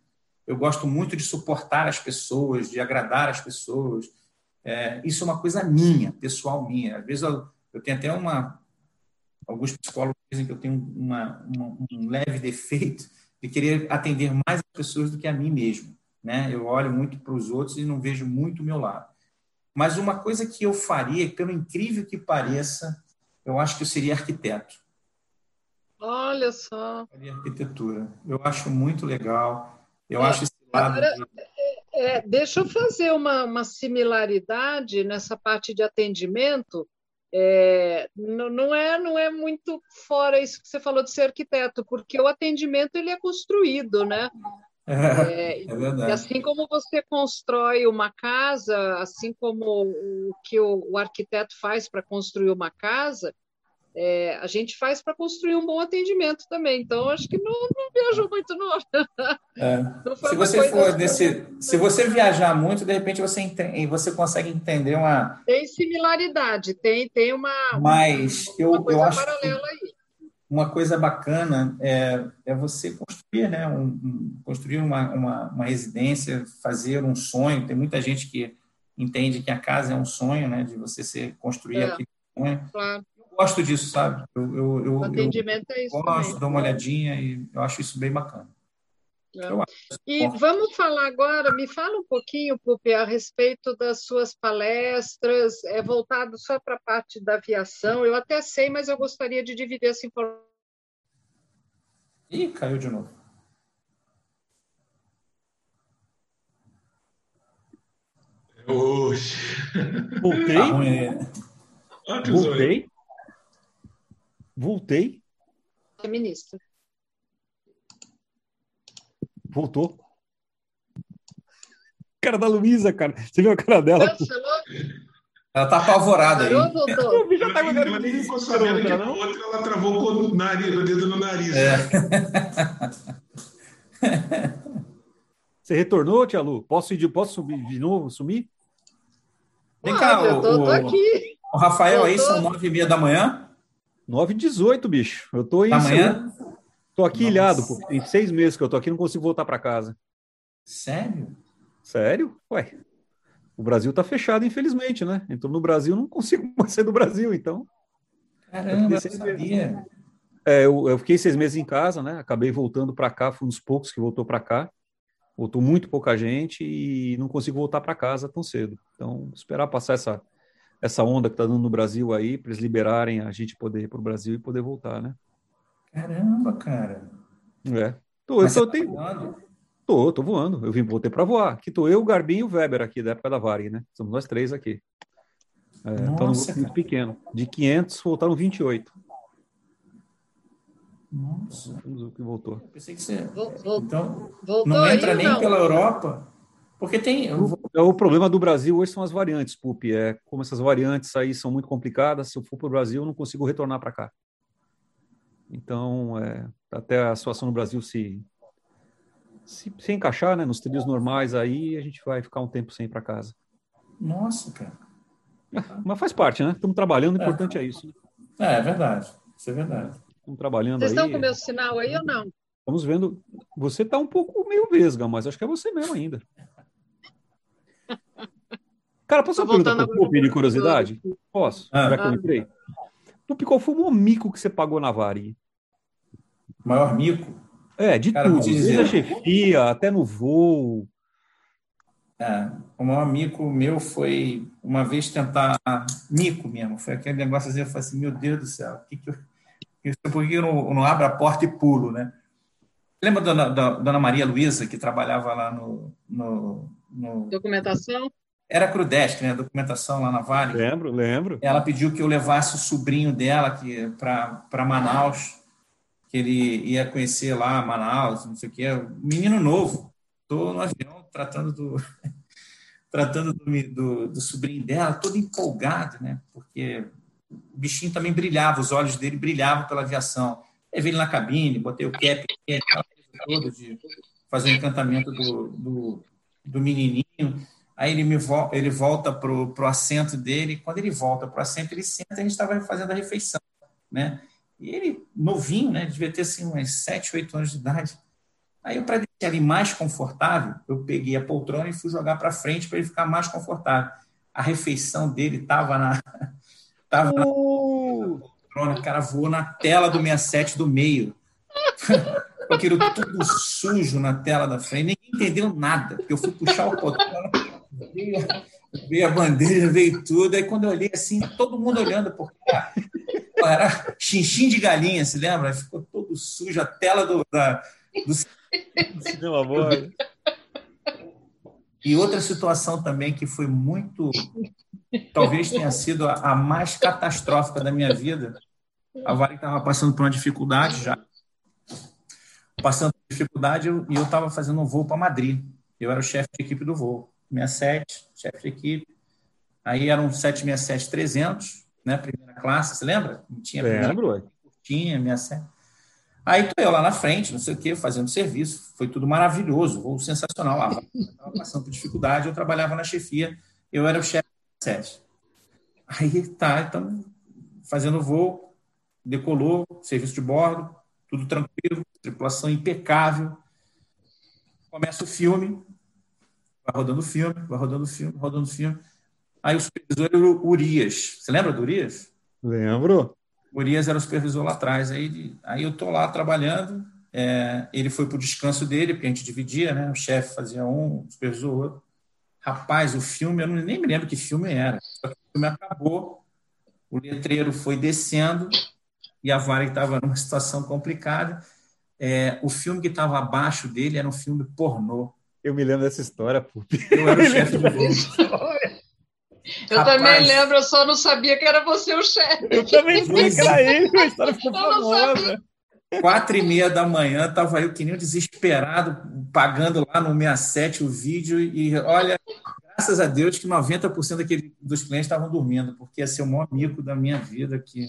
eu gosto muito de suportar as pessoas, de agradar as pessoas, é, isso é uma coisa minha, pessoal minha. Às vezes eu, eu tenho até uma. Alguns psicólogos dizem que eu tenho uma, uma, um leve defeito de querer atender mais as pessoas do que a mim mesmo. Né? Eu olho muito para os outros e não vejo muito o meu lado. Mas uma coisa que eu faria, pelo incrível que pareça, eu acho que eu seria arquiteto. Olha só. Faria arquitetura. Eu acho muito legal. Eu é, acho esse lado. Agora, de... é, deixa eu fazer uma, uma similaridade nessa parte de atendimento. É, não, não, é, não é muito fora isso que você falou de ser arquiteto, porque o atendimento ele é construído, né? É, é verdade. E assim como você constrói uma casa, assim como o que o, o arquiteto faz para construir uma casa, é, a gente faz para construir um bom atendimento também. Então, acho que não, não viajou muito, não. É. não se você for desse, se você viajar muito, de repente você entende, você consegue entender uma. Tem similaridade, tem, tem uma. Mas eu, uma eu acho. Paralela aí uma coisa bacana é, é você construir, né? Um, um, construir uma, uma, uma, residência, fazer um sonho. Tem muita gente que entende que a casa é um sonho, né? De você ser, construir é, aquele sonho. Claro. Eu gosto disso, sabe? Eu, eu, eu, o atendimento eu é isso. Gosto, também. dou uma olhadinha e eu acho isso bem bacana. É. E vamos falar agora, me fala um pouquinho, Pupi, a respeito das suas palestras, é voltado só para a parte da aviação. Eu até sei, mas eu gostaria de dividir essa informação. Ih, caiu de novo. Oxe. Voltei? Ah, Voltei? Voltei? É ministro. Voltou. Cara da Luísa, cara. Você viu a cara dela? Ela tá apavorada aí. O bicho já tá com ela nem ficou sabendo que a outra ela travou com o, nariz, o dedo no nariz. É. Você retornou, Tia Lu? Posso, ir, posso subir de novo, sumir? Vem cá, o, tô, tô aqui. o Rafael aí são nove e meia da manhã? Nove e dezoito, bicho. Eu tô aí. Da manhã? Tô aqui Nossa. ilhado, pô. Tem seis meses que eu tô aqui, não consigo voltar para casa. Sério? Sério? Ué. O Brasil tá fechado, infelizmente, né? Entrou no Brasil, não consigo mais sair do Brasil, então. Caramba, eu sabia. É, eu, eu, fiquei seis meses em casa, né? Acabei voltando para cá, fui um dos poucos que voltou para cá. Voltou muito pouca gente e não consigo voltar para casa tão cedo. Então, esperar passar essa, essa onda que tá dando no Brasil aí, para eles liberarem a gente poder ir para o Brasil e poder voltar, né? Caramba, cara. É. Tô, eu tô, tá tenho... tô, tô voando. Eu vim voltei para voar. Aqui tô eu, o Garbinho e o Weber aqui, da época da Varig, né? Somos nós três aqui. É, Nossa, muito pequeno. De 500, voltaram 28. Nossa. O que voltou. Eu pensei que você... então, Voltou não entra aí, nem não. pela Europa... Porque tem. O, é o problema do Brasil hoje são as variantes, Pupi. É como essas variantes aí são muito complicadas. Se eu for para o Brasil, eu não consigo retornar para cá. Então, é, até a situação no Brasil se, se, se, encaixar né, nos trilhos normais aí, a gente vai ficar um tempo sem ir para casa. Nossa, cara. É, mas faz parte, né? Estamos trabalhando, o é. importante é isso. É, é verdade. Isso é verdade. Estamos trabalhando Vocês aí. Vocês estão com o meu sinal aí ou não? Estamos vendo. Você está um pouco meio vesga, mas acho que é você mesmo ainda. Cara, posso fazer uma pergunta para de curiosidade? Posso? Ah. Já que eu entrei? Tu, qual foi o mico que você pagou na Varig? Maior mico? É, de Cara, tudo. Desde a chefia, até no voo. É, o maior mico meu foi uma vez tentar. Mico mesmo. Foi aquele negócio assim, eu falei assim: meu Deus do céu, que que eu, por que eu não, não abro a porta e pulo, né? Lembra da dona, dona Maria Luísa, que trabalhava lá no, no, no... Documentação? Era Crudesc, né? Documentação lá na Vale. Lembro, lembro. Ela pediu que eu levasse o sobrinho dela para Manaus que ele ia conhecer lá Manaus, não sei o que, menino novo. Estou no avião tratando do tratando do, do, do, sobrinho dela, todo empolgado, né? Porque o bichinho também brilhava, os olhos dele brilhavam pela aviação. Levei ele na cabine, botei o cap, aquela de fazer o encantamento do, do, do menininho. Aí ele, me vo ele volta para o assento dele. Quando ele volta para o assento, ele senta e a gente estava fazendo a refeição, né? E ele, novinho, né? Devia ter assim, uns 7, 8 anos de idade. Aí, para deixar ele mais confortável, eu peguei a poltrona e fui jogar para frente para ele ficar mais confortável. A refeição dele estava na. Tava uh! na poltrona, o cara voou na tela do 67 do meio. Com aquilo tudo sujo na tela da frente. Ninguém entendeu nada, porque eu fui puxar o poltrona, Veio a bandeira, veio tudo. Aí quando eu olhei assim, todo mundo olhando, porque era xinxim de galinha, se lembra? Ficou todo sujo, a tela do, da, do... cinema boy. E outra situação também que foi muito, talvez tenha sido a, a mais catastrófica da minha vida. A Vale estava passando por uma dificuldade já, passando por dificuldade e eu estava fazendo um voo para Madrid. Eu era o chefe de equipe do voo, 67, chefe de equipe. Aí era um 767-300, né, primeira classe, você lembra? Tinha Lembro, tinha 67. Aí estou eu lá na frente, não sei o quê, fazendo serviço. Foi tudo maravilhoso, voo sensacional. Lá, estava passando por dificuldade, eu trabalhava na chefia, eu era o chefe de sete. Aí tá, então, fazendo voo, decolou, serviço de bordo, tudo tranquilo, tripulação impecável. Começa o filme, vai rodando o filme, vai rodando o filme, rodando o filme. Aí o supervisor era o Urias. Você lembra do Urias? Lembro. Urias era o supervisor lá atrás. Aí, aí eu estou lá trabalhando. É, ele foi para o descanso dele, porque a gente dividia, né? O chefe fazia um, o supervisor outro. Rapaz, o filme, eu não, nem me lembro que filme era. Só que o filme acabou, o letreiro foi descendo e a Vara estava numa situação complicada. É, o filme que estava abaixo dele era um filme pornô. Eu me lembro dessa história, pô. Eu era o chefe do. Eu Rapaz, também lembro, eu só não sabia que era você o chefe. Eu também sabia que era ele, a história ficou famosa. Quatro e meia da manhã, estava eu que nem um desesperado, pagando lá no 67 o vídeo, e olha, graças a Deus que 90% daquele, dos clientes estavam dormindo, porque ia ser o maior mico da minha vida, que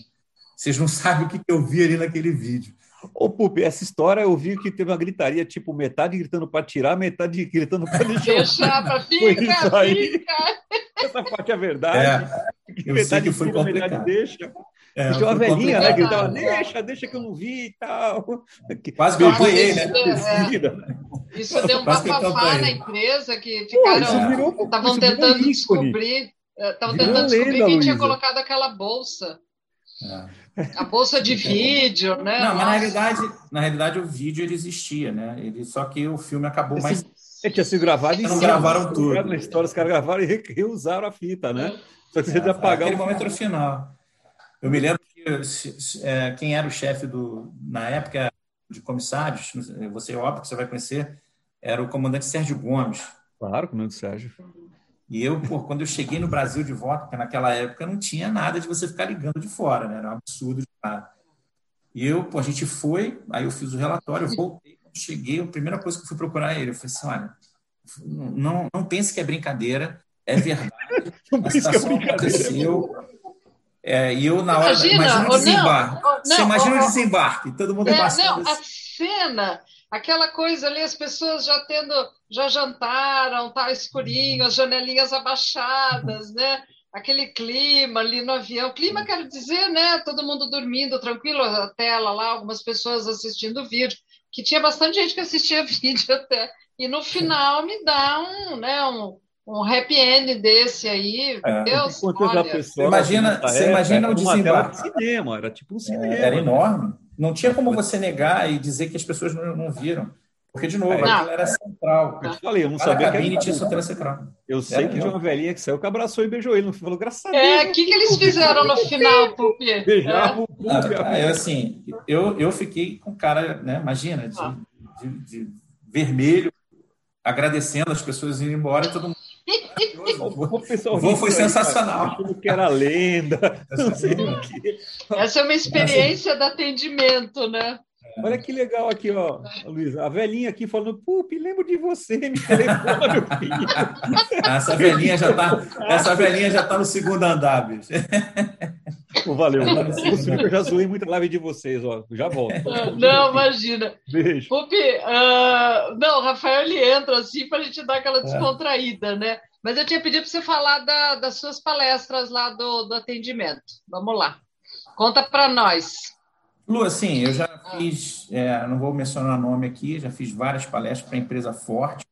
vocês não sabem o que eu vi ali naquele vídeo. Ô, Pupi, essa história eu vi que teve uma gritaria, tipo, metade gritando para tirar, metade gritando para deixar. Deixar para ficar, fica. Essa parte é verdade. É, eu metade sei que foi tira, metade deixa. É, Tinha uma velhinha, né, gritava, deixa, deixa que eu não vi e tal. Quase que eu apanhei, né? É, isso deu um bafafá na empresa que ficaram. Estavam tentando descobrir. Estavam tentando descobrir quem tinha colocado aquela bolsa. É. A bolsa de vídeo, né? Não, mas na realidade, na realidade o vídeo ele existia, né? Ele, só que o filme acabou Esse, mais. Ele tinha sido gravado e não gravaram tudo. Na história, os caras gravaram e reusaram a fita, né? Só que você é, apagar aquele o momento no final. Eu me lembro que é, quem era o chefe do na época de comissários, você óbvio que você vai conhecer, era o comandante Sérgio Gomes. Claro, comandante Sérgio. E eu, pô, quando eu cheguei no Brasil de volta, porque naquela época não tinha nada de você ficar ligando de fora, né? Era um absurdo de nada. E eu, pô, a gente foi, aí eu fiz o relatório, eu voltei, cheguei, a primeira coisa que eu fui procurar ele, eu falei assim, olha, não, não pense que é brincadeira, é verdade, a é situação é aconteceu. É, e eu, na hora, imagina, imagina o desembarque. Não, você imagina o desembarque, todo mundo é, passando. Não, assim. a cena aquela coisa ali, as pessoas já tendo, já jantaram, tá escurinho, as janelinhas abaixadas, né? Aquele clima ali no avião, clima quero dizer, né? Todo mundo dormindo tranquilo, a tela lá, algumas pessoas assistindo vídeo, que tinha bastante gente que assistia vídeo até. E no final me dá um, né, um, um happy end desse aí. É, Deus, olha, pessoa, imagina, você imagina o desembarque. De cinema, era tipo um cinema. Era enorme. Não tinha como você negar e dizer que as pessoas não, não viram. Porque, de novo, aquilo era central. Eu te falei, eu não Cada sabia cabine que era... tinha central. Eu sei era que tinha uma velhinha que saiu que abraçou e beijou ele. Não falou, graças a Deus. É, o que, que eles fizeram no final, Pupi? Beijavam o Pupi. Ah, eu, assim, eu, eu fiquei com cara, né, imagina, de, ah. de, de, vermelho, agradecendo as pessoas indo embora e todo mundo o voo foi sensacional. Achando que era lenda. Essa é uma experiência de atendimento, né? Olha que legal aqui, ó, Luiz. A velhinha aqui falando, Pupi, lembro de você, me filho. Essa velhinha já tá, essa velhinha já tá no segundo andar, bicho. Pô, valeu. Eu já zoei muita live de vocês, ó. Já volto. Não, imagina. Beijo. Pupi, uh, não, o Rafael ele entra assim para a gente dar aquela é. descontraída, é. né? Mas eu tinha pedido para você falar da, das suas palestras lá do, do atendimento. Vamos lá. Conta para nós. Lu, assim, eu já fiz, é, não vou mencionar nome aqui, já fiz várias palestras para empresa forte,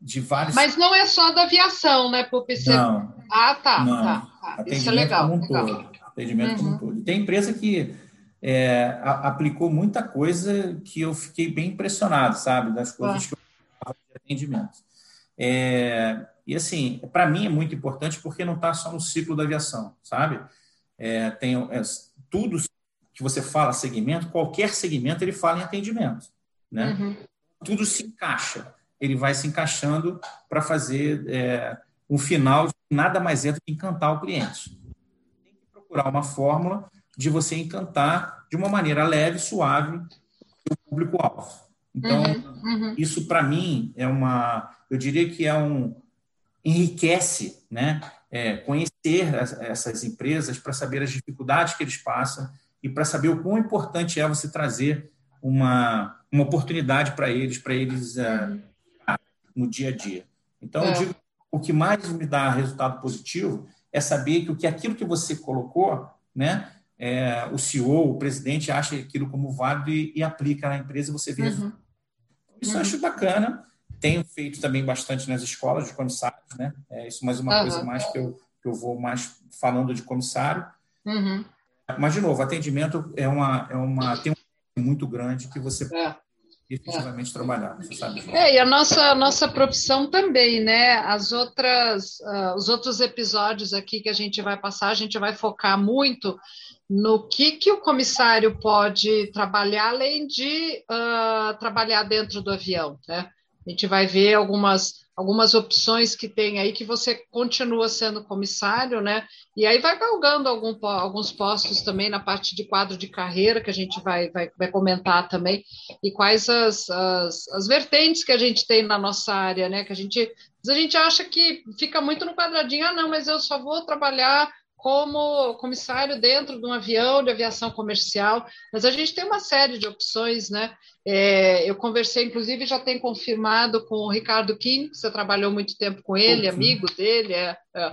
de vários. Mas não é só da aviação, né, Pupi? Não. Ah, tá. Não. tá, tá. Isso é legal. Como um legal. todo. Atendimento uhum. como um uhum. todo. Tem empresa que é, a, aplicou muita coisa que eu fiquei bem impressionado, sabe? Das coisas ah. que eu de atendimento. É, E, assim, para mim é muito importante porque não está só no ciclo da aviação, sabe? É, tem é, tudo que você fala segmento, qualquer segmento ele fala em atendimento, né? Uhum. Tudo se encaixa, ele vai se encaixando para fazer é, um final nada mais é do que encantar o cliente. Tem que procurar uma fórmula de você encantar de uma maneira leve, suave o público-alvo. Então, uhum, uhum. isso para mim é uma, eu diria que é um enriquece, né? É, conhecer as, essas empresas para saber as dificuldades que eles passam e para saber o quão importante é você trazer uma, uma oportunidade para eles, para eles uh, no dia a dia. Então, é. eu digo, o que mais me dá resultado positivo é saber que o que aquilo que você colocou, né, é, o CEO, o presidente acha aquilo como válido e, e aplica na empresa e você vê. Uhum. Isso uhum. eu acho bacana. Tenho feito também bastante nas escolas de comissários, né? É isso mais uma uhum. coisa mais que eu, que eu vou mais falando de comissário. Uhum. Mas, de novo, atendimento é uma, é uma, tem um muito grande que você é. efetivamente é. trabalhar, você sabe? É, e a nossa, nossa profissão também, né? As outras, uh, os outros episódios aqui que a gente vai passar, a gente vai focar muito no que, que o comissário pode trabalhar, além de uh, trabalhar dentro do avião. Né? A gente vai ver algumas, algumas opções que tem aí que você continua sendo comissário, né? E aí vai galgando algum, alguns postos também na parte de quadro de carreira, que a gente vai, vai, vai comentar também, e quais as, as, as vertentes que a gente tem na nossa área, né? Que a gente, a gente acha que fica muito no quadradinho, ah, não, mas eu só vou trabalhar como comissário dentro de um avião de aviação comercial, mas a gente tem uma série de opções, né? É, eu conversei, inclusive, já tem confirmado com o Ricardo Kim, você trabalhou muito tempo com ele, amigo dele. É, é.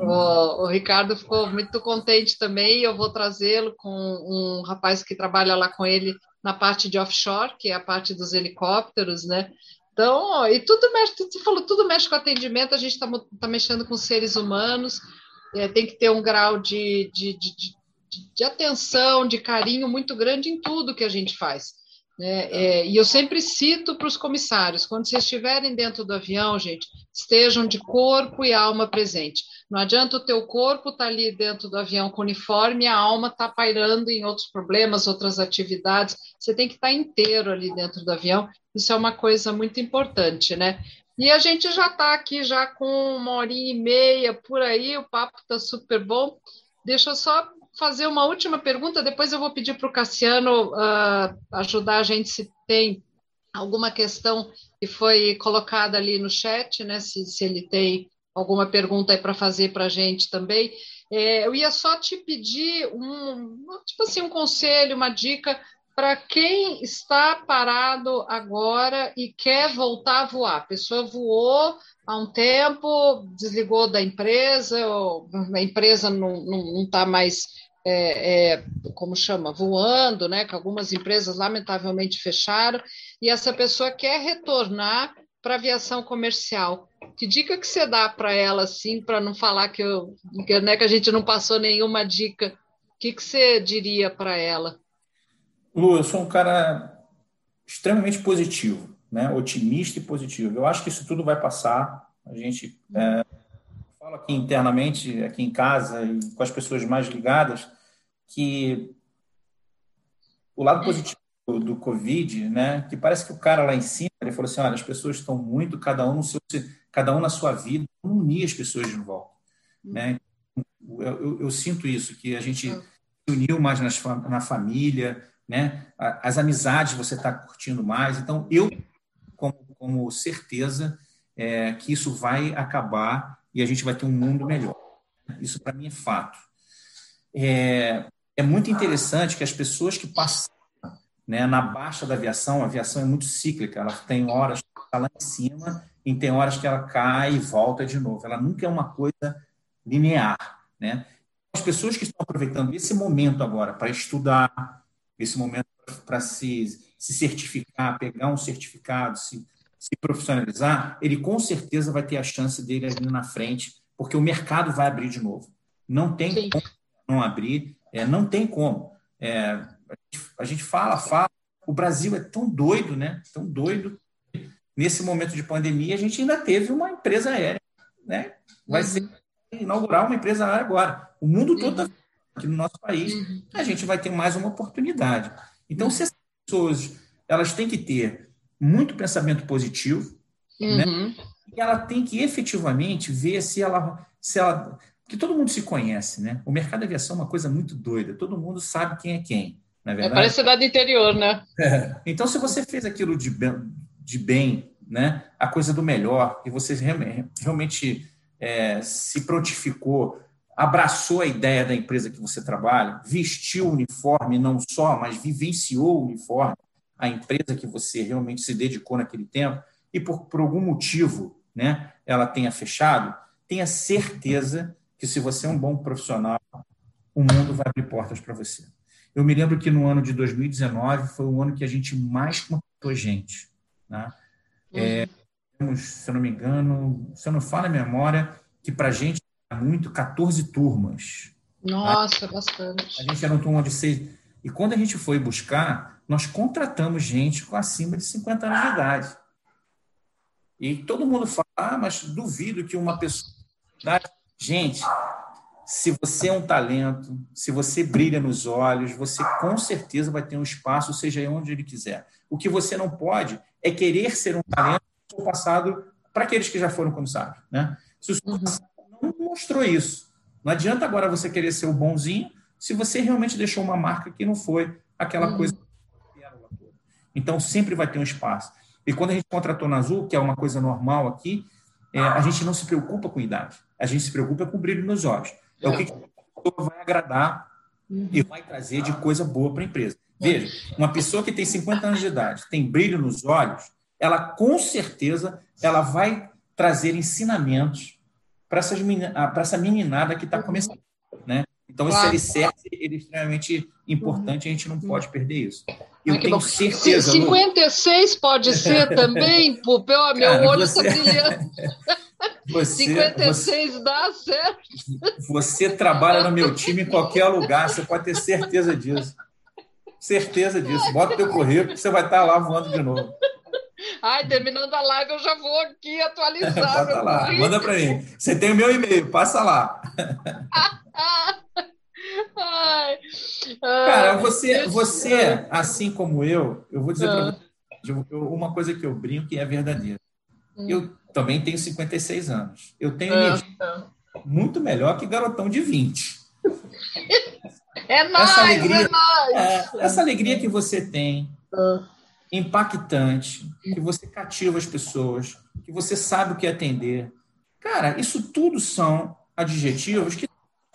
O, o, Ricardo ficou muito contente também. Eu vou trazê-lo com um rapaz que trabalha lá com ele na parte de offshore, que é a parte dos helicópteros, né? Então, e tudo mexe, você falou, tudo mexe com atendimento, a gente está tá mexendo com seres humanos é, tem que ter um grau de, de, de, de, atenção, de carinho muito grande em tudo que a gente faz. Né? É, e eu sempre cito para os comissários: quando vocês estiverem dentro do avião, gente, estejam de corpo e alma presente. Não adianta o teu corpo estar tá ali dentro do avião com uniforme e a alma está pairando em outros problemas, outras atividades. Você tem que estar tá inteiro ali dentro do avião. Isso é uma coisa muito importante, né? E a gente já está aqui já com uma horinha e meia por aí, o papo está super bom. Deixa eu só fazer uma última pergunta, depois eu vou pedir para o Cassiano uh, ajudar a gente se tem alguma questão que foi colocada ali no chat, né? Se, se ele tem alguma pergunta para fazer para a gente também. É, eu ia só te pedir um, tipo assim, um conselho, uma dica para quem está parado agora e quer voltar a voar. A pessoa voou há um tempo, desligou da empresa, a empresa não está mais, é, é, como chama, voando, né? Que algumas empresas lamentavelmente fecharam, e essa pessoa quer retornar para a aviação comercial. Que dica que você dá para ela, assim, para não falar que, eu, que, né, que a gente não passou nenhuma dica? O que, que você diria para ela? Lu, eu sou um cara extremamente positivo, né? otimista e positivo. Eu acho que isso tudo vai passar. A gente é, fala aqui internamente, aqui em casa e com as pessoas mais ligadas, que o lado positivo do, Covid, né? Que parece que o cara lá em cima ele falou assim: olha, as pessoas estão muito, cada um no seu, cada um na sua vida, vamos unir as pessoas de volta, né? Eu, eu, eu sinto isso que a gente se uniu mais nas, na família, né? As amizades você está curtindo mais. Então, eu, como, como certeza, é, que isso vai acabar e a gente vai ter um mundo melhor. Isso, para mim, é fato. É, é muito interessante que as pessoas que passam né, na baixa da aviação, a aviação é muito cíclica, ela tem horas que está lá em cima e tem horas que ela cai e volta de novo. Ela nunca é uma coisa linear. Né? As pessoas que estão aproveitando esse momento agora para estudar, esse momento para se, se certificar, pegar um certificado, se, se profissionalizar, ele com certeza vai ter a chance dele ali na frente, porque o mercado vai abrir de novo. Não tem Sim. como não abrir, é, não tem como. É, a, gente, a gente fala, fala, o Brasil é tão doido, né? Tão doido. Nesse momento de pandemia, a gente ainda teve uma empresa aérea né, vai uhum. ser inaugurar uma empresa lá agora. O mundo todo está aqui no nosso país, uhum. a gente vai ter mais uma oportunidade. Então, uhum. se as pessoas elas têm que ter muito pensamento positivo, né? Uhum. E ela tem que efetivamente ver se ela, se ela. Porque todo mundo se conhece, né? O mercado de aviação é uma coisa muito doida, todo mundo sabe quem é quem. Não é, verdade? é parece cidade interior, né? É. Então, se você fez aquilo de bem, de bem, né? A coisa do melhor, e você realmente é, se prontificou, abraçou a ideia da empresa que você trabalha, vestiu o uniforme não só, mas vivenciou o uniforme, a empresa que você realmente se dedicou naquele tempo, e por, por algum motivo né, ela tenha fechado, tenha certeza que se você é um bom profissional, o mundo vai abrir portas para você. Eu me lembro que no ano de 2019 foi o ano que a gente mais contratou gente. Né? É, se eu não me engano, se eu não falo a memória, que para a gente muito 14 turmas. Nossa, bastante. A gente era um turma de seis. E quando a gente foi buscar, nós contratamos gente com acima de 50 anos de idade. E todo mundo fala, ah, mas duvido que uma pessoa. Gente, se você é um talento, se você brilha nos olhos, você com certeza vai ter um espaço, seja onde ele quiser. O que você não pode é querer ser um talento passado para aqueles que já foram comissários. Né? Se o seu passado mostrou isso, não adianta agora você querer ser o bonzinho se você realmente deixou uma marca que não foi aquela uhum. coisa. Então, sempre vai ter um espaço. E quando a gente contratou na Azul, que é uma coisa normal aqui, é, a gente não se preocupa com idade. A gente se preocupa com o brilho nos olhos. É o que, que vai agradar uhum. e vai trazer de coisa boa para a empresa. Veja, uma pessoa que tem 50 anos de idade, tem brilho nos olhos, ela com certeza ela vai trazer ensinamentos para essa meninada que está uhum. começando. Né? Então, esse alicerce ele é extremamente importante, a gente não pode perder isso. Eu tenho bom. certeza. 56 Lu... pode ser também, Pupel, meu Cara, olho está você... brilhando. Você, 56 você, dá certo. Você trabalha no meu time em qualquer lugar, você pode ter certeza disso. Certeza disso. Bota o teu currículo, você vai estar lá voando de novo. Ai, terminando a live, eu já vou aqui atualizar. Lá, currículo. manda para mim. Você tem o meu e-mail, passa lá. Ai, Cara, você, você, assim como eu, eu vou dizer para ah. você uma coisa que eu brinco que é verdadeira. Hum. Eu também tenho 56 anos. Eu tenho energia muito melhor que garotão de 20. É nóis, essa alegria, é nóis. É, essa alegria que você tem, ah. impactante, que você cativa as pessoas, que você sabe o que atender. Cara, isso tudo são adjetivos que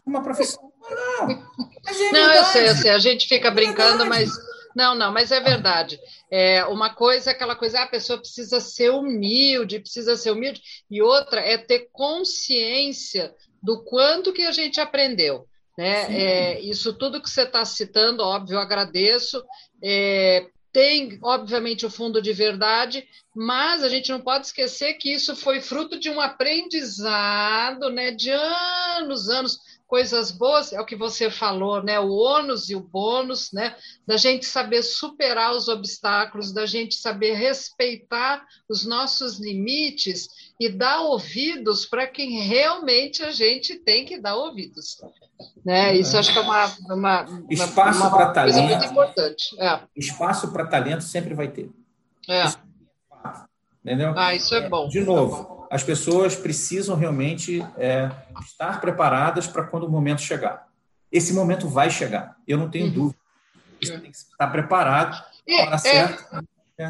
uma profissão não, é não, eu sei, eu sei. A gente fica brincando, é mas não, não, mas é verdade. É, uma coisa é aquela coisa, ah, a pessoa precisa ser humilde, precisa ser humilde, e outra é ter consciência do quanto que a gente aprendeu. Né? É, isso tudo que você está citando, óbvio, eu agradeço. É, tem, obviamente, o fundo de verdade, mas a gente não pode esquecer que isso foi fruto de um aprendizado né, de anos, anos coisas boas, é o que você falou, né? O ônus e o bônus, né? Da gente saber superar os obstáculos, da gente saber respeitar os nossos limites e dar ouvidos para quem realmente a gente tem que dar ouvidos. Né? Isso acho que é uma, uma, espaço para talento muito importante. É. Espaço para talento sempre vai ter. É. Entendeu? Ah, isso é bom. De novo, as pessoas precisam realmente é, estar preparadas para quando o momento chegar. Esse momento vai chegar, eu não tenho uhum. dúvida. Você tem que estar preparado na hora é, certa.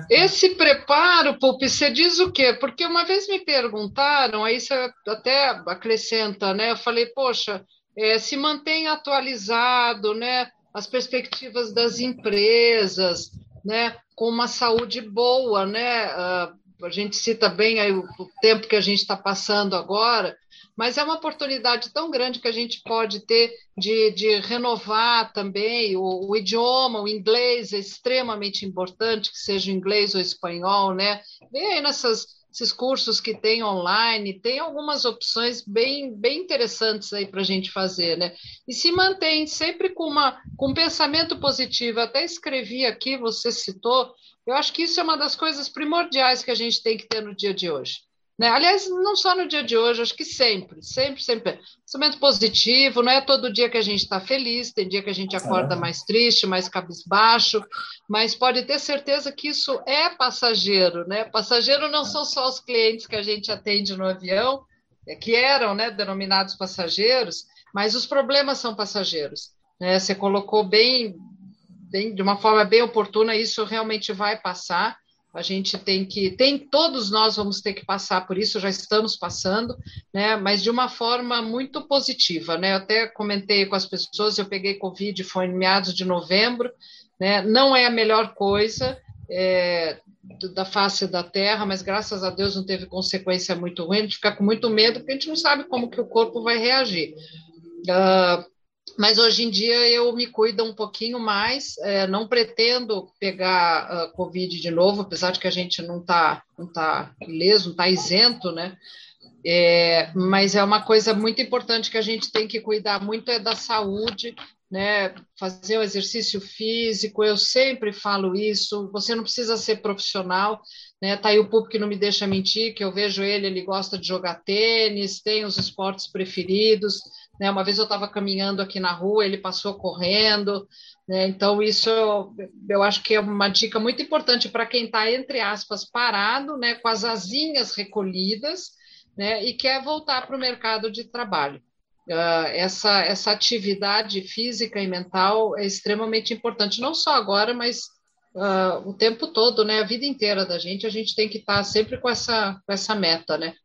Esse preparo, Pupi, você diz o quê? Porque uma vez me perguntaram, aí você até acrescenta, né? Eu falei, poxa, é, se mantém atualizado, né? As perspectivas das empresas, né? Com uma saúde boa, né? Uh, a gente cita bem aí o tempo que a gente está passando agora, mas é uma oportunidade tão grande que a gente pode ter de, de renovar também o, o, idioma, o inglês é extremamente importante, que seja inglês ou espanhol, né? Vem aí nessas, esses cursos que tem online, tem algumas opções bem, bem interessantes aí para a gente fazer, né? E se mantém sempre com, uma, com um pensamento positivo. até escrevi aqui, você citou, eu acho que isso é uma das coisas primordiais que a gente tem que ter no dia de hoje. Né? Aliás, não só no dia de hoje, acho que sempre, sempre, sempre. Pensamento positivo, não é todo dia que a gente está feliz, tem dia que a gente acorda mais triste, mais cabisbaixo, mas pode ter certeza que isso é passageiro, né? Passageiro não são só os clientes que a gente atende no avião, é, que eram né, denominados passageiros, mas os problemas são passageiros. Né? Você colocou bem, bem, de uma forma bem oportuna, isso realmente vai passar a gente tem que, tem, todos nós vamos ter que passar por isso, já estamos passando, né, mas de uma forma muito positiva, né, eu até comentei com as pessoas, eu peguei Covid, foi em meados de novembro, né, não é a melhor coisa, é, da face da Terra, mas graças a Deus não teve consequência muito ruim, a gente fica com muito medo, porque a gente não sabe como que o corpo vai reagir. Uh, mas hoje em dia eu me cuido um pouquinho mais, é, não pretendo pegar uh, Covid de novo, apesar de que a gente não está não tá ileso, não está isento, né? É, mas é uma coisa muito importante que a gente tem que cuidar muito é da saúde, né? Fazer o exercício físico, eu sempre falo isso. Você não precisa ser profissional, né? Tá aí o público que não me deixa mentir, que eu vejo ele, ele gosta de jogar tênis, tem os esportes preferidos né? Uma vez eu estava caminhando aqui na rua, ele passou correndo. Né? Então, isso eu acho que é uma dica muito importante para quem está, entre aspas, parado, né? com as asinhas recolhidas né? e quer voltar para o mercado de trabalho. Uh, essa, essa atividade física e mental é extremamente importante, não só agora, mas uh, o tempo todo, né? A vida inteira da gente, a gente tem que estar tá sempre com essa, com essa meta, né?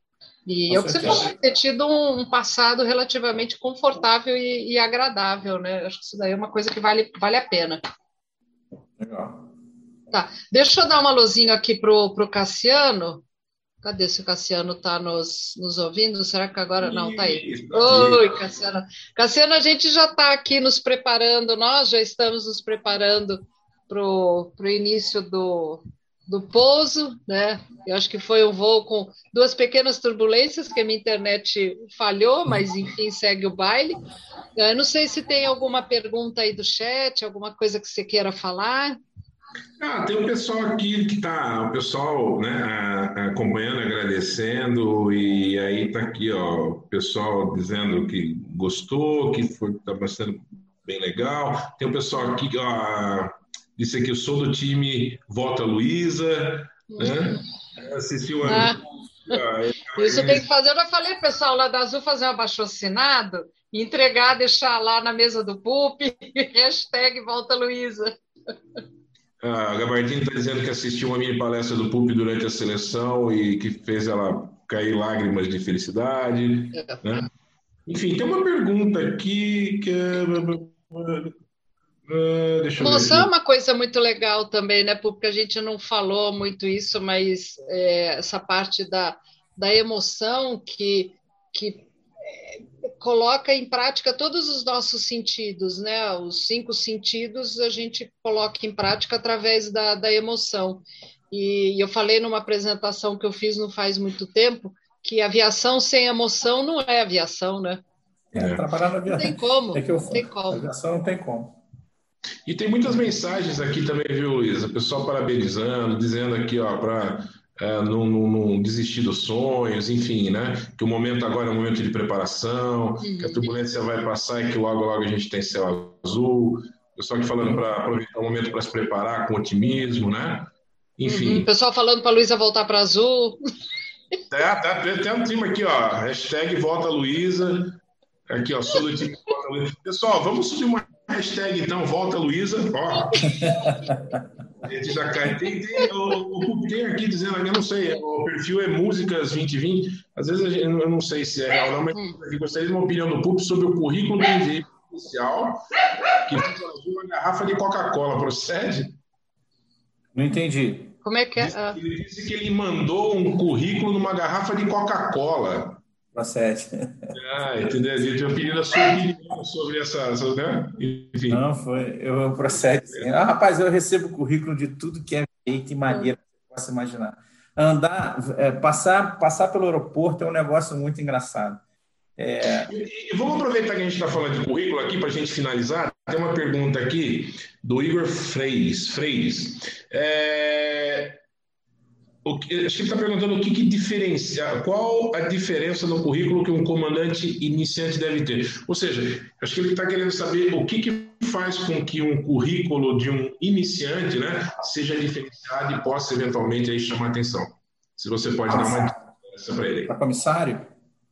E eu que você falou, ter tido um, um, passado relativamente confortável e, e, agradável, né? Acho que isso daí é uma coisa que vale, vale a pena. Legal. Tá, deixa eu dar uma luzinha aqui pro, pro Cassiano. Cadê se o Cassiano está nos, nos ouvindo? Será que agora não está aí? Oi, Cassiano. Cassiano, a gente já está aqui nos preparando, nós já estamos nos preparando para o início do, do pouso, né? Eu acho que foi um voo com duas pequenas turbulências, que a minha internet falhou, mas enfim, segue o baile. Eu é, não sei se tem alguma pergunta aí do chat, alguma coisa que você queira falar. Ah, tem um pessoal aqui que está, o pessoal né, acompanhando, agradecendo, e aí está aqui, ó, o pessoal dizendo que gostou, que está sendo bem legal. Tem um pessoal aqui, ó, disse aqui, eu sou do time Vota Luísa, né? Assistiu a. Ah. Isso tem que fazer. Eu já falei pessoal lá da Azul fazer um abaixo assinado, entregar, deixar lá na mesa do PUP, hashtag Volta Luísa. A Gabardini está dizendo que assistiu uma mini palestra do PUP durante a seleção e que fez ela cair lágrimas de felicidade. Né? Enfim, tem uma pergunta aqui que é Uh, Emoção é uma coisa muito legal também, né? Porque a gente não falou muito isso, mas é, essa parte da, da emoção que, que é, coloca em prática todos os nossos sentidos, né? Os cinco sentidos a gente coloca em prática através da, da emoção. E, e eu falei numa apresentação que eu fiz não faz muito tempo que aviação sem emoção não é aviação, né? É, trabalhar na aviação. Não tem como. É que eu, tem como. aviação não tem como. E tem muitas mensagens aqui também, viu, Luísa? Pessoal parabenizando, dizendo aqui, ó, para é, não, não, não, desistir dos sonhos, enfim, né? Que o momento agora é um momento de preparação, que a turbulência vai passar e que logo, logo a gente tem céu azul. Pessoal aqui falando para aproveitar o momento para se preparar com otimismo, né? Enfim. Uhum, pessoal falando para a Luísa voltar para azul. Tá, tá, tem um time aqui, ó. Hashtag volta Luísa. Aqui, ó, sou do time volta Luísa. Pessoal, vamos subir uma Hashtag, então, volta Luísa. Ó. Tem, tem, o, tem aqui dizendo, eu não sei, o perfil é Músicas 2020. Às vezes eu não sei se é real, não, mas eu gostaria de uma opinião do público sobre o currículo do envio oficial que uma garrafa de Coca-Cola. Procede? Não entendi. Como é que é? Ele disse que ele mandou um currículo numa garrafa de Coca-Cola. Procede. Ah, entendeu? Eu tinha pedido a sua opinião sobre essa, né? Enfim. Não, foi, eu procede. Ah, rapaz, eu recebo currículo de tudo que é feito e maneira que você possa imaginar. Andar, é, passar, passar pelo aeroporto é um negócio muito engraçado. É... E, e vamos aproveitar que a gente está falando de currículo aqui para a gente finalizar. Tem uma pergunta aqui do Igor Freires. Freires. É... o que, acho que ele está perguntando o que, que diferencia, qual a diferença no currículo que um comandante iniciante deve ter. Ou seja, acho que ele está querendo saber o que, que faz com que um currículo de um iniciante né, seja diferenciado e possa eventualmente aí chamar atenção. Se você pode dar uma dica para ele. Para comissário?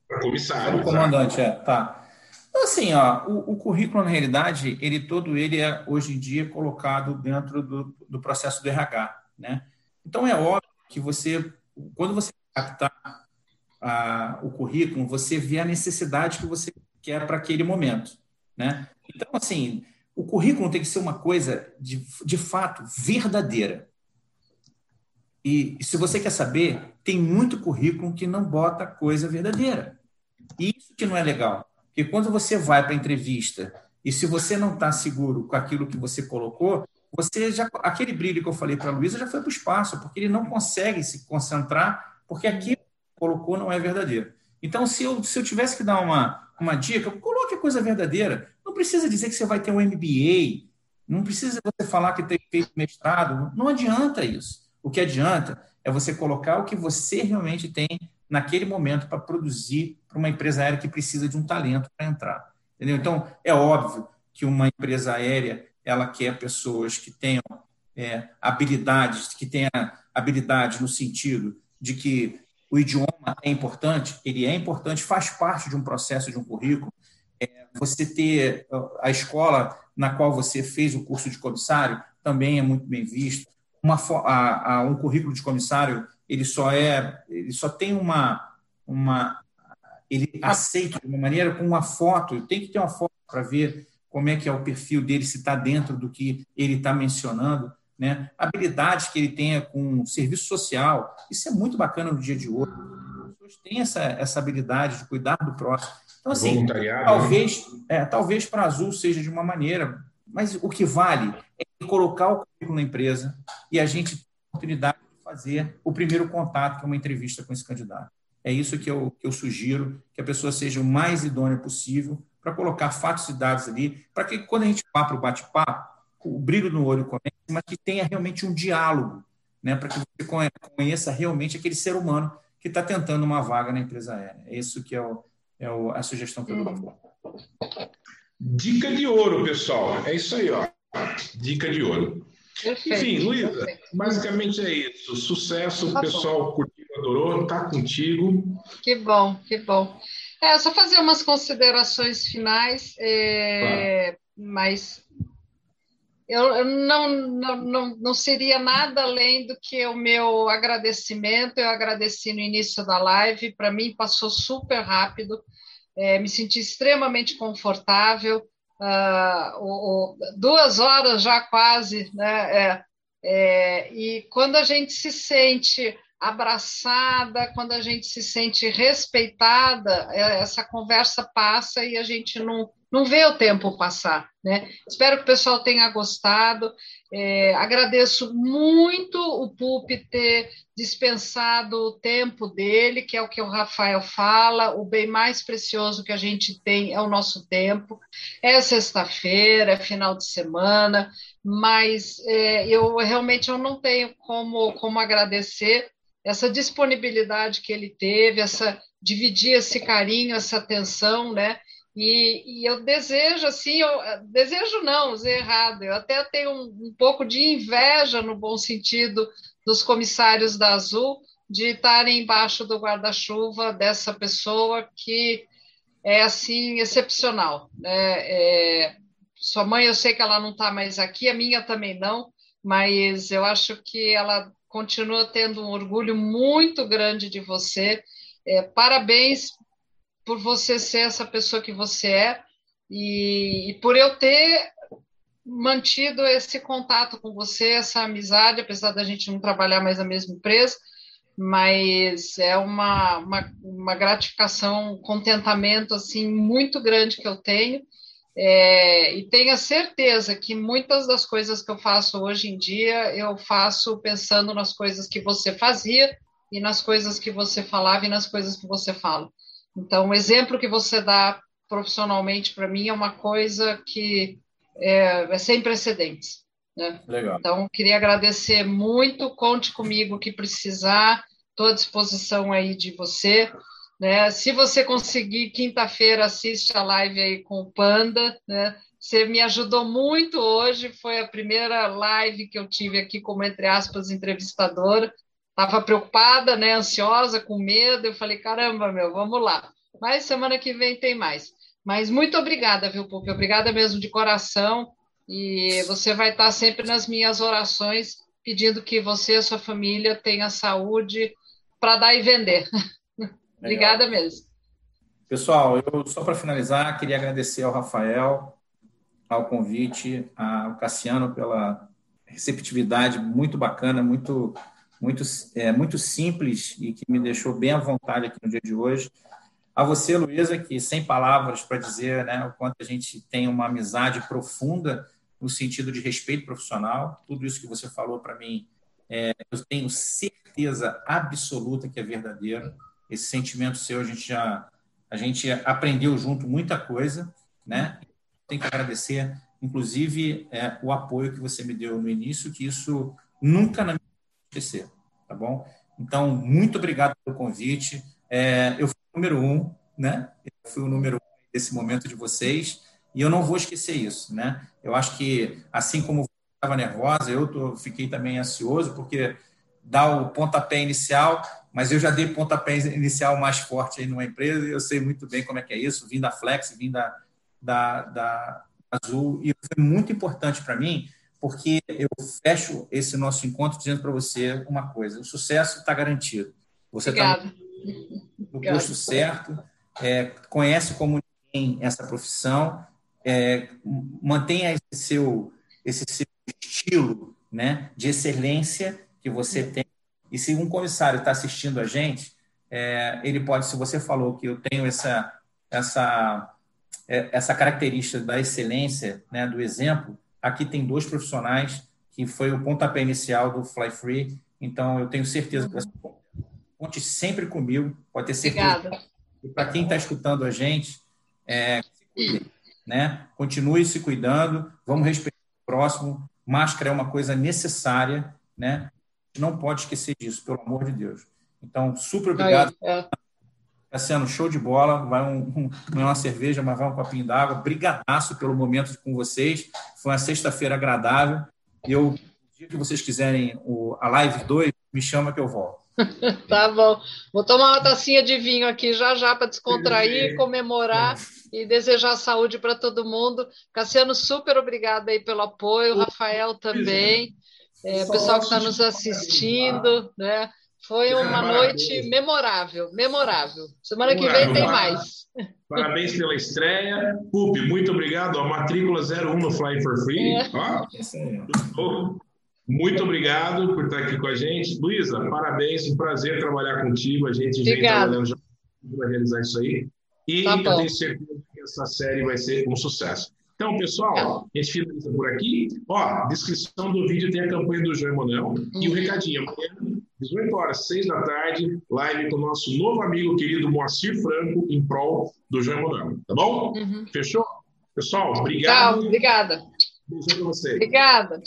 Para comissário. Para comandante, é, tá. Então, assim, ó, o, o, currículo, na realidade, ele todo ele é, hoje em dia, colocado dentro do, do processo do RH, né? Então, é óbvio que você, quando você captar a, o currículo, você vê a necessidade que você quer para aquele momento. Né? Então, assim, o currículo tem que ser uma coisa de, de fato verdadeira. E se você quer saber, tem muito currículo que não bota coisa verdadeira. E isso que não é legal. Porque quando você vai para a entrevista e se você não está seguro com aquilo que você colocou, você já aquele brilho que eu falei para a Luísa já foi para o espaço, porque ele não consegue se concentrar, porque aquilo que colocou não é verdadeiro. Então, se eu, se eu tivesse que dar uma, uma dica, coloque a coisa verdadeira. Não precisa dizer que você vai ter um MBA, não precisa você falar que tem feito mestrado, não adianta isso. O que adianta é você colocar o que você realmente tem naquele momento para produzir para uma empresa aérea que precisa de um talento para entrar. Entendeu? Então, é óbvio que uma empresa aérea ela quer pessoas que tenham é, habilidades, que tenham habilidade no sentido de que o idioma é importante, ele é importante, faz parte de um processo de um currículo. É, você ter a escola na qual você fez o curso de comissário também é muito bem visto. Uma, a, a, um currículo de comissário ele só é, ele só tem uma, uma ele aceita de uma maneira com uma foto, tem que ter uma foto para ver como é que é o perfil dele, se está dentro do que ele está mencionando, né? habilidades que ele tenha com serviço social. Isso é muito bacana no dia de hoje. As pessoas têm essa, essa habilidade de cuidar do próximo. Então, assim, né? talvez, é, talvez para Azul seja de uma maneira, mas o que vale é colocar o currículo na empresa e a gente ter a oportunidade de fazer o primeiro contato, que é uma entrevista com esse candidato. É isso que eu, que eu sugiro, que a pessoa seja o mais idônea possível para colocar fatos e dados ali, para que quando a gente vá para o bate-papo, o brilho no olho comece, mas que tenha realmente um diálogo, né, para que você conheça realmente aquele ser humano que está tentando uma vaga na empresa aérea. É isso que é, o, é o, a sugestão que eu dou. Dica de ouro, pessoal. É isso aí, ó. Dica de ouro. Perfeito, Enfim, Luísa, basicamente é isso. Sucesso, tá o pessoal bom. curtiu, adorou, tá contigo. Que bom, que bom. É, só fazer umas considerações finais, é, mas eu, eu não, não, não, não seria nada além do que o meu agradecimento. Eu agradeci no início da live, para mim passou super rápido, é, me senti extremamente confortável. Uh, o, o, duas horas já quase, né? É, é, e quando a gente se sente abraçada, quando a gente se sente respeitada, é, essa conversa passa e a gente não, não vê o tempo passar. Né? Espero que o pessoal tenha gostado. É, agradeço muito o PUP ter dispensado o tempo dele, que é o que o Rafael fala, o bem mais precioso que a gente tem é o nosso tempo. É sexta-feira, é final de semana, mas é, eu realmente eu não tenho como, como agradecer essa disponibilidade que ele teve, essa dividir esse carinho, essa atenção, né? E, e eu desejo, assim, eu desejo não, usei errado, eu até tenho um, um pouco de inveja, no bom sentido, dos comissários da Azul, de estarem embaixo do guarda-chuva dessa pessoa que é, assim, excepcional. Né? É, sua mãe, eu sei que ela não está mais aqui, a minha também não, mas eu acho que ela continua tendo um orgulho muito grande de você. É, parabéns por você ser essa pessoa que você é e, e, por eu ter mantido esse contato com você, essa amizade, apesar da gente não trabalhar mais na mesma empresa, mas é uma, uma, uma gratificação, um contentamento assim muito grande que eu tenho é, e tenha certeza que muitas das coisas que eu faço hoje em dia, eu faço pensando nas coisas que você fazia e nas coisas que você falava e nas coisas que você fala. Então, o exemplo que você dá profissionalmente para mim é uma coisa que é, é sem precedentes. Né? Legal. Então, queria agradecer muito, conte comigo que precisar, estou à disposição aí de você. Né? Se você conseguir, quinta-feira, assiste a live aí com o Panda, né? Você me ajudou muito hoje, foi a primeira live que eu tive aqui como, entre aspas, entrevistadora. Estava preocupada, né, ansiosa, com medo. Eu falei, caramba, meu, vamos lá. Mas semana que vem tem mais. Mas muito obrigada, viu, Pupi? Obrigada mesmo de coração. E você vai estar sempre nas minhas orações, pedindo que você e a sua família tenham saúde para dar e vender. obrigada mesmo. Pessoal, eu só para finalizar, queria agradecer ao Rafael, ao convite, ao Cassiano pela receptividade muito bacana, muito muito é, muito simples e que me deixou bem à vontade aqui no dia de hoje. A você, Luísa, que sem palavras para dizer né, o quanto a gente tem uma amizade profunda no sentido de respeito profissional. Tudo isso que você falou para mim, é, eu tenho certeza absoluta que é verdadeiro. Esse sentimento seu, a gente já a gente aprendeu junto muita coisa, né? Tenho que agradecer, inclusive, é, o apoio que você me deu no início, que isso nunca na minha esquecer, tá bom? Então, muito obrigado pelo convite. É, eu fui o número um, né? Eu fui o número um desse momento de vocês e eu não vou esquecer isso, né? Eu acho que, assim como você estava nervosa, eu tô, fiquei também ansioso, porque dá o pontapé inicial, mas eu já dei pontapé inicial mais forte aí numa empresa e eu sei muito bem como é que é isso, vim da Flex, vim da, da, da Azul, e foi muito importante para mim, porque eu fecho esse nosso encontro dizendo para você uma coisa: o sucesso está garantido. Você está no posto certo, é, conhece como ninguém essa profissão, é, mantenha esse seu, esse seu estilo né, de excelência que você tem. E se um comissário está assistindo a gente, é, ele pode, se você falou que eu tenho essa, essa é, essa característica da excelência, né, do exemplo, aqui tem dois profissionais que foi o pontapé inicial do Fly Free, então eu tenho certeza que conte sempre comigo, pode ter certeza. Obrigada. E para quem está escutando a gente, é, né, continue se cuidando, vamos respeitar o próximo, máscara é uma coisa necessária, né? Não pode esquecer disso, pelo amor de Deus. Então, super obrigado. Aí, é. Cassiano, show de bola. Vai um, um, não é uma cerveja, mas vai um copinho d'água. Brigadaço pelo momento com vocês. Foi uma sexta-feira agradável. E eu, no dia que vocês quiserem o, a live 2, me chama que eu volto. tá bom. Vou tomar uma tacinha de vinho aqui já já para descontrair, comemorar e desejar saúde para todo mundo. Cassiano, super obrigada aí pelo apoio. Rafael também. É, o pessoal que está nos assistindo, né? Foi uma noite memorável, memorável. Semana que vem tem mais. Parabéns pela estreia. Pupi, muito obrigado. A matrícula 01 no Fly for Free. É. Ó, muito obrigado por estar aqui com a gente. Luísa, parabéns. Um prazer trabalhar contigo. A gente vem trabalhando já para realizar isso aí. E tá eu tenho certeza que essa série vai ser um sucesso. Então, pessoal, a gente finaliza por aqui. Ó, descrição do vídeo tem a campanha do João Emanuel. E o recadinho, amanhã 18 horas, 6 da tarde, live com o nosso novo amigo querido Moacir Franco, em prol do João Emanuel. Tá bom? Uhum. Fechou? Pessoal, obrigado. Tchau, obrigada. Beijo pra vocês. Obrigada.